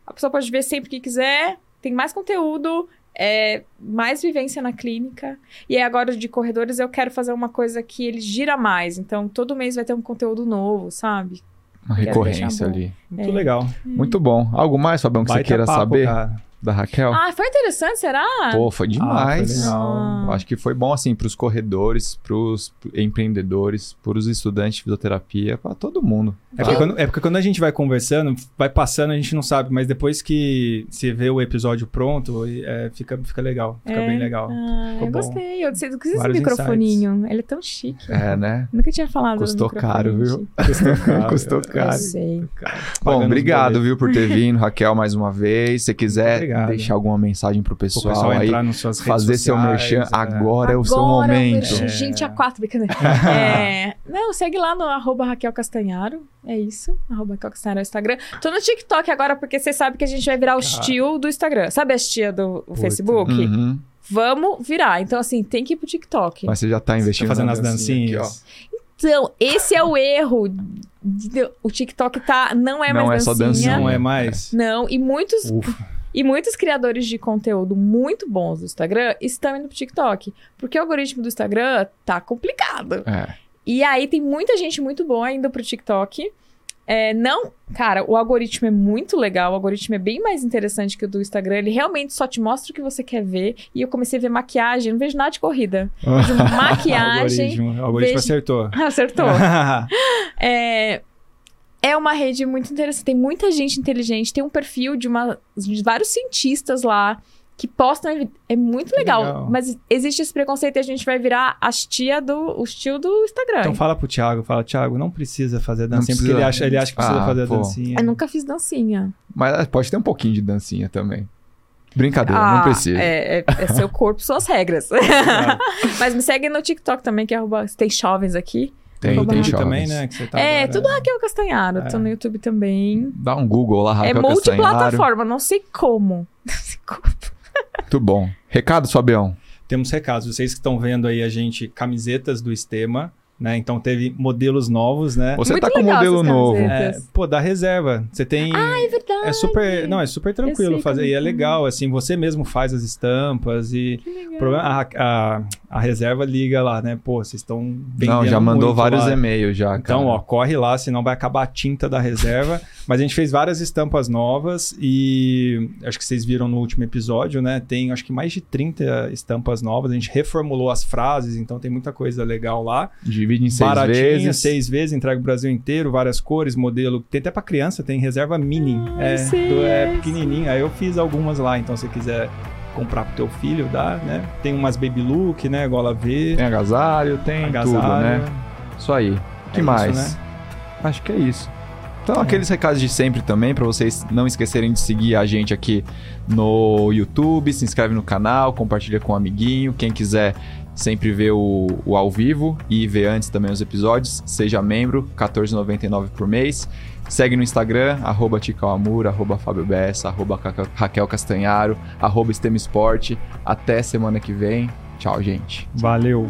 A pessoa pode ver sempre que quiser. Tem mais conteúdo. É, mais vivência na clínica. E aí agora de corredores eu quero fazer uma coisa que ele gira mais. Então todo mês vai ter um conteúdo novo, sabe? Uma recorrência ali. Muito É. legal. Muito bom. Algo mais, Fabião, que você Baita queira papo, saber cara. Da Raquel? Ah, foi interessante, será? Pô, foi demais. Ah, foi acho que foi bom, assim, pros corredores, pros empreendedores, pros estudantes de fisioterapia, pra todo mundo. É porque, quando, é porque quando a gente vai conversando, vai passando, a gente não sabe, mas depois que você vê o episódio pronto, é, fica, fica legal. Fica É. bem legal. Ah, Ficou eu bom. gostei. Eu que esse microfoninho. Ele é tão chique. É, né? Nunca tinha falado do Custou caro, viu? Custou caro. Custou caro. Eu sei. Bom, pagando obrigado, viu, por ter vindo, Raquel, mais uma vez. Se quiser Obrigado. deixar alguma mensagem pro O pessoal, pessoal aí, entrar nas suas redes fazer seu sociais, merchan, é. agora é o seu Agora eu momento. mexi. Gente, a quatro, brincadeira. É, não, segue lá no arroba Raquel Castanharo. É isso. Arroba Raquel Castanharo é o Instagram. Tô no TikTok agora, porque você sabe que a gente vai virar Cara. tio do Instagram. Sabe as tia do Puta. Facebook? Uhum. Vamos virar. Então, assim, tem que ir pro TikTok. Mas você já tá investindo Tá fazendo as dancinha dancinhas. aqui, Então, esse é o erro. O TikTok tá, não é Não mais é só dancinha. dancinha. Não é mais. Não, e muitos, Ufa. E muitos criadores de conteúdo muito bons do Instagram estão indo pro TikTok. Porque o algoritmo do Instagram tá complicado. É. E aí tem muita gente muito boa indo pro TikTok. É, não, cara, o algoritmo é muito legal, o algoritmo é bem mais interessante que o do Instagram. Ele realmente só te mostra o que você quer ver. E eu comecei a ver maquiagem, não vejo nada de corrida. Vejo maquiagem. O algoritmo, o algoritmo vejo- acertou. Acertou. É, é uma rede muito interessante. Tem muita gente inteligente. Tem um perfil de, uma, de vários cientistas lá que postam. evi- É muito legal, legal. Mas existe esse preconceito e a gente vai virar as tia do, os tio do Instagram. Então fala pro Thiago, fala, Thiago, não precisa fazer dancinha, precisa. porque ele acha, ele acha que precisa Ah, fazer pô. dancinha. Eu nunca fiz dancinha. Mas é, pode ter um pouquinho de dancinha também. Brincadeira, não Ah, precisa. É, é- é seu corpo, suas regras. Claro. Mas me segue no TikTok também, que é arroba... Tem jovens aqui. Tem, tem YouTube jovens. também, né? Que você tá é, agora. tudo Raquel Castanharo. É. Tô no YouTube também. Dá um Google lá, é Raquel Castanharo. multiplataforma, não sei como. Não sei como. Muito bom. Recado, Fabião? Temos recados. Vocês que estão vendo aí a gente, camisetas do Estema, né? Então teve modelos novos, né? Você Muito tá com um modelo novo. É, pô, da reserva. Você tem. É verdade. É super. Não, é super tranquilo fazer. E é é. legal, assim, você mesmo faz as estampas e. Que legal. a, a, a reserva liga lá, né? Pô, vocês estão vendendo. Não, já mandou muito vários lá. e-mails já, cara. Então, ó, corre lá, senão vai acabar a tinta da reserva. Mas a gente fez várias estampas novas e acho que vocês viram no último episódio, né? Tem acho que mais de 30 estampas novas. A gente reformulou as frases, então tem muita coisa legal lá. Divide em seis Baratinho, vezes. seis vezes, entrega o Brasil inteiro, várias cores, modelo. Tem até pra criança, tem reserva mini. Ai, é, sei do- é essa. pequenininho. Aí eu fiz algumas lá, então se você quiser comprar pro teu filho, dá, né? Tem umas baby look, né? Gola V, Tem agasalho, tem agasalho. tudo, né? Isso aí. que É mais? isso, né? Acho que é isso. Então, É. aqueles recados de sempre também, pra vocês não esquecerem de seguir a gente aqui no YouTube, se inscreve no canal, compartilha com um amiguinho. Quem quiser sempre ver o, o ao vivo e ver antes também os episódios, seja membro, R$14,99 por mês. Segue no Instagram, arroba Ticauamur, arroba Fábio Bessa, arroba Raquel Castanharo, arroba Esporte. Até semana que vem. Tchau, gente. Valeu.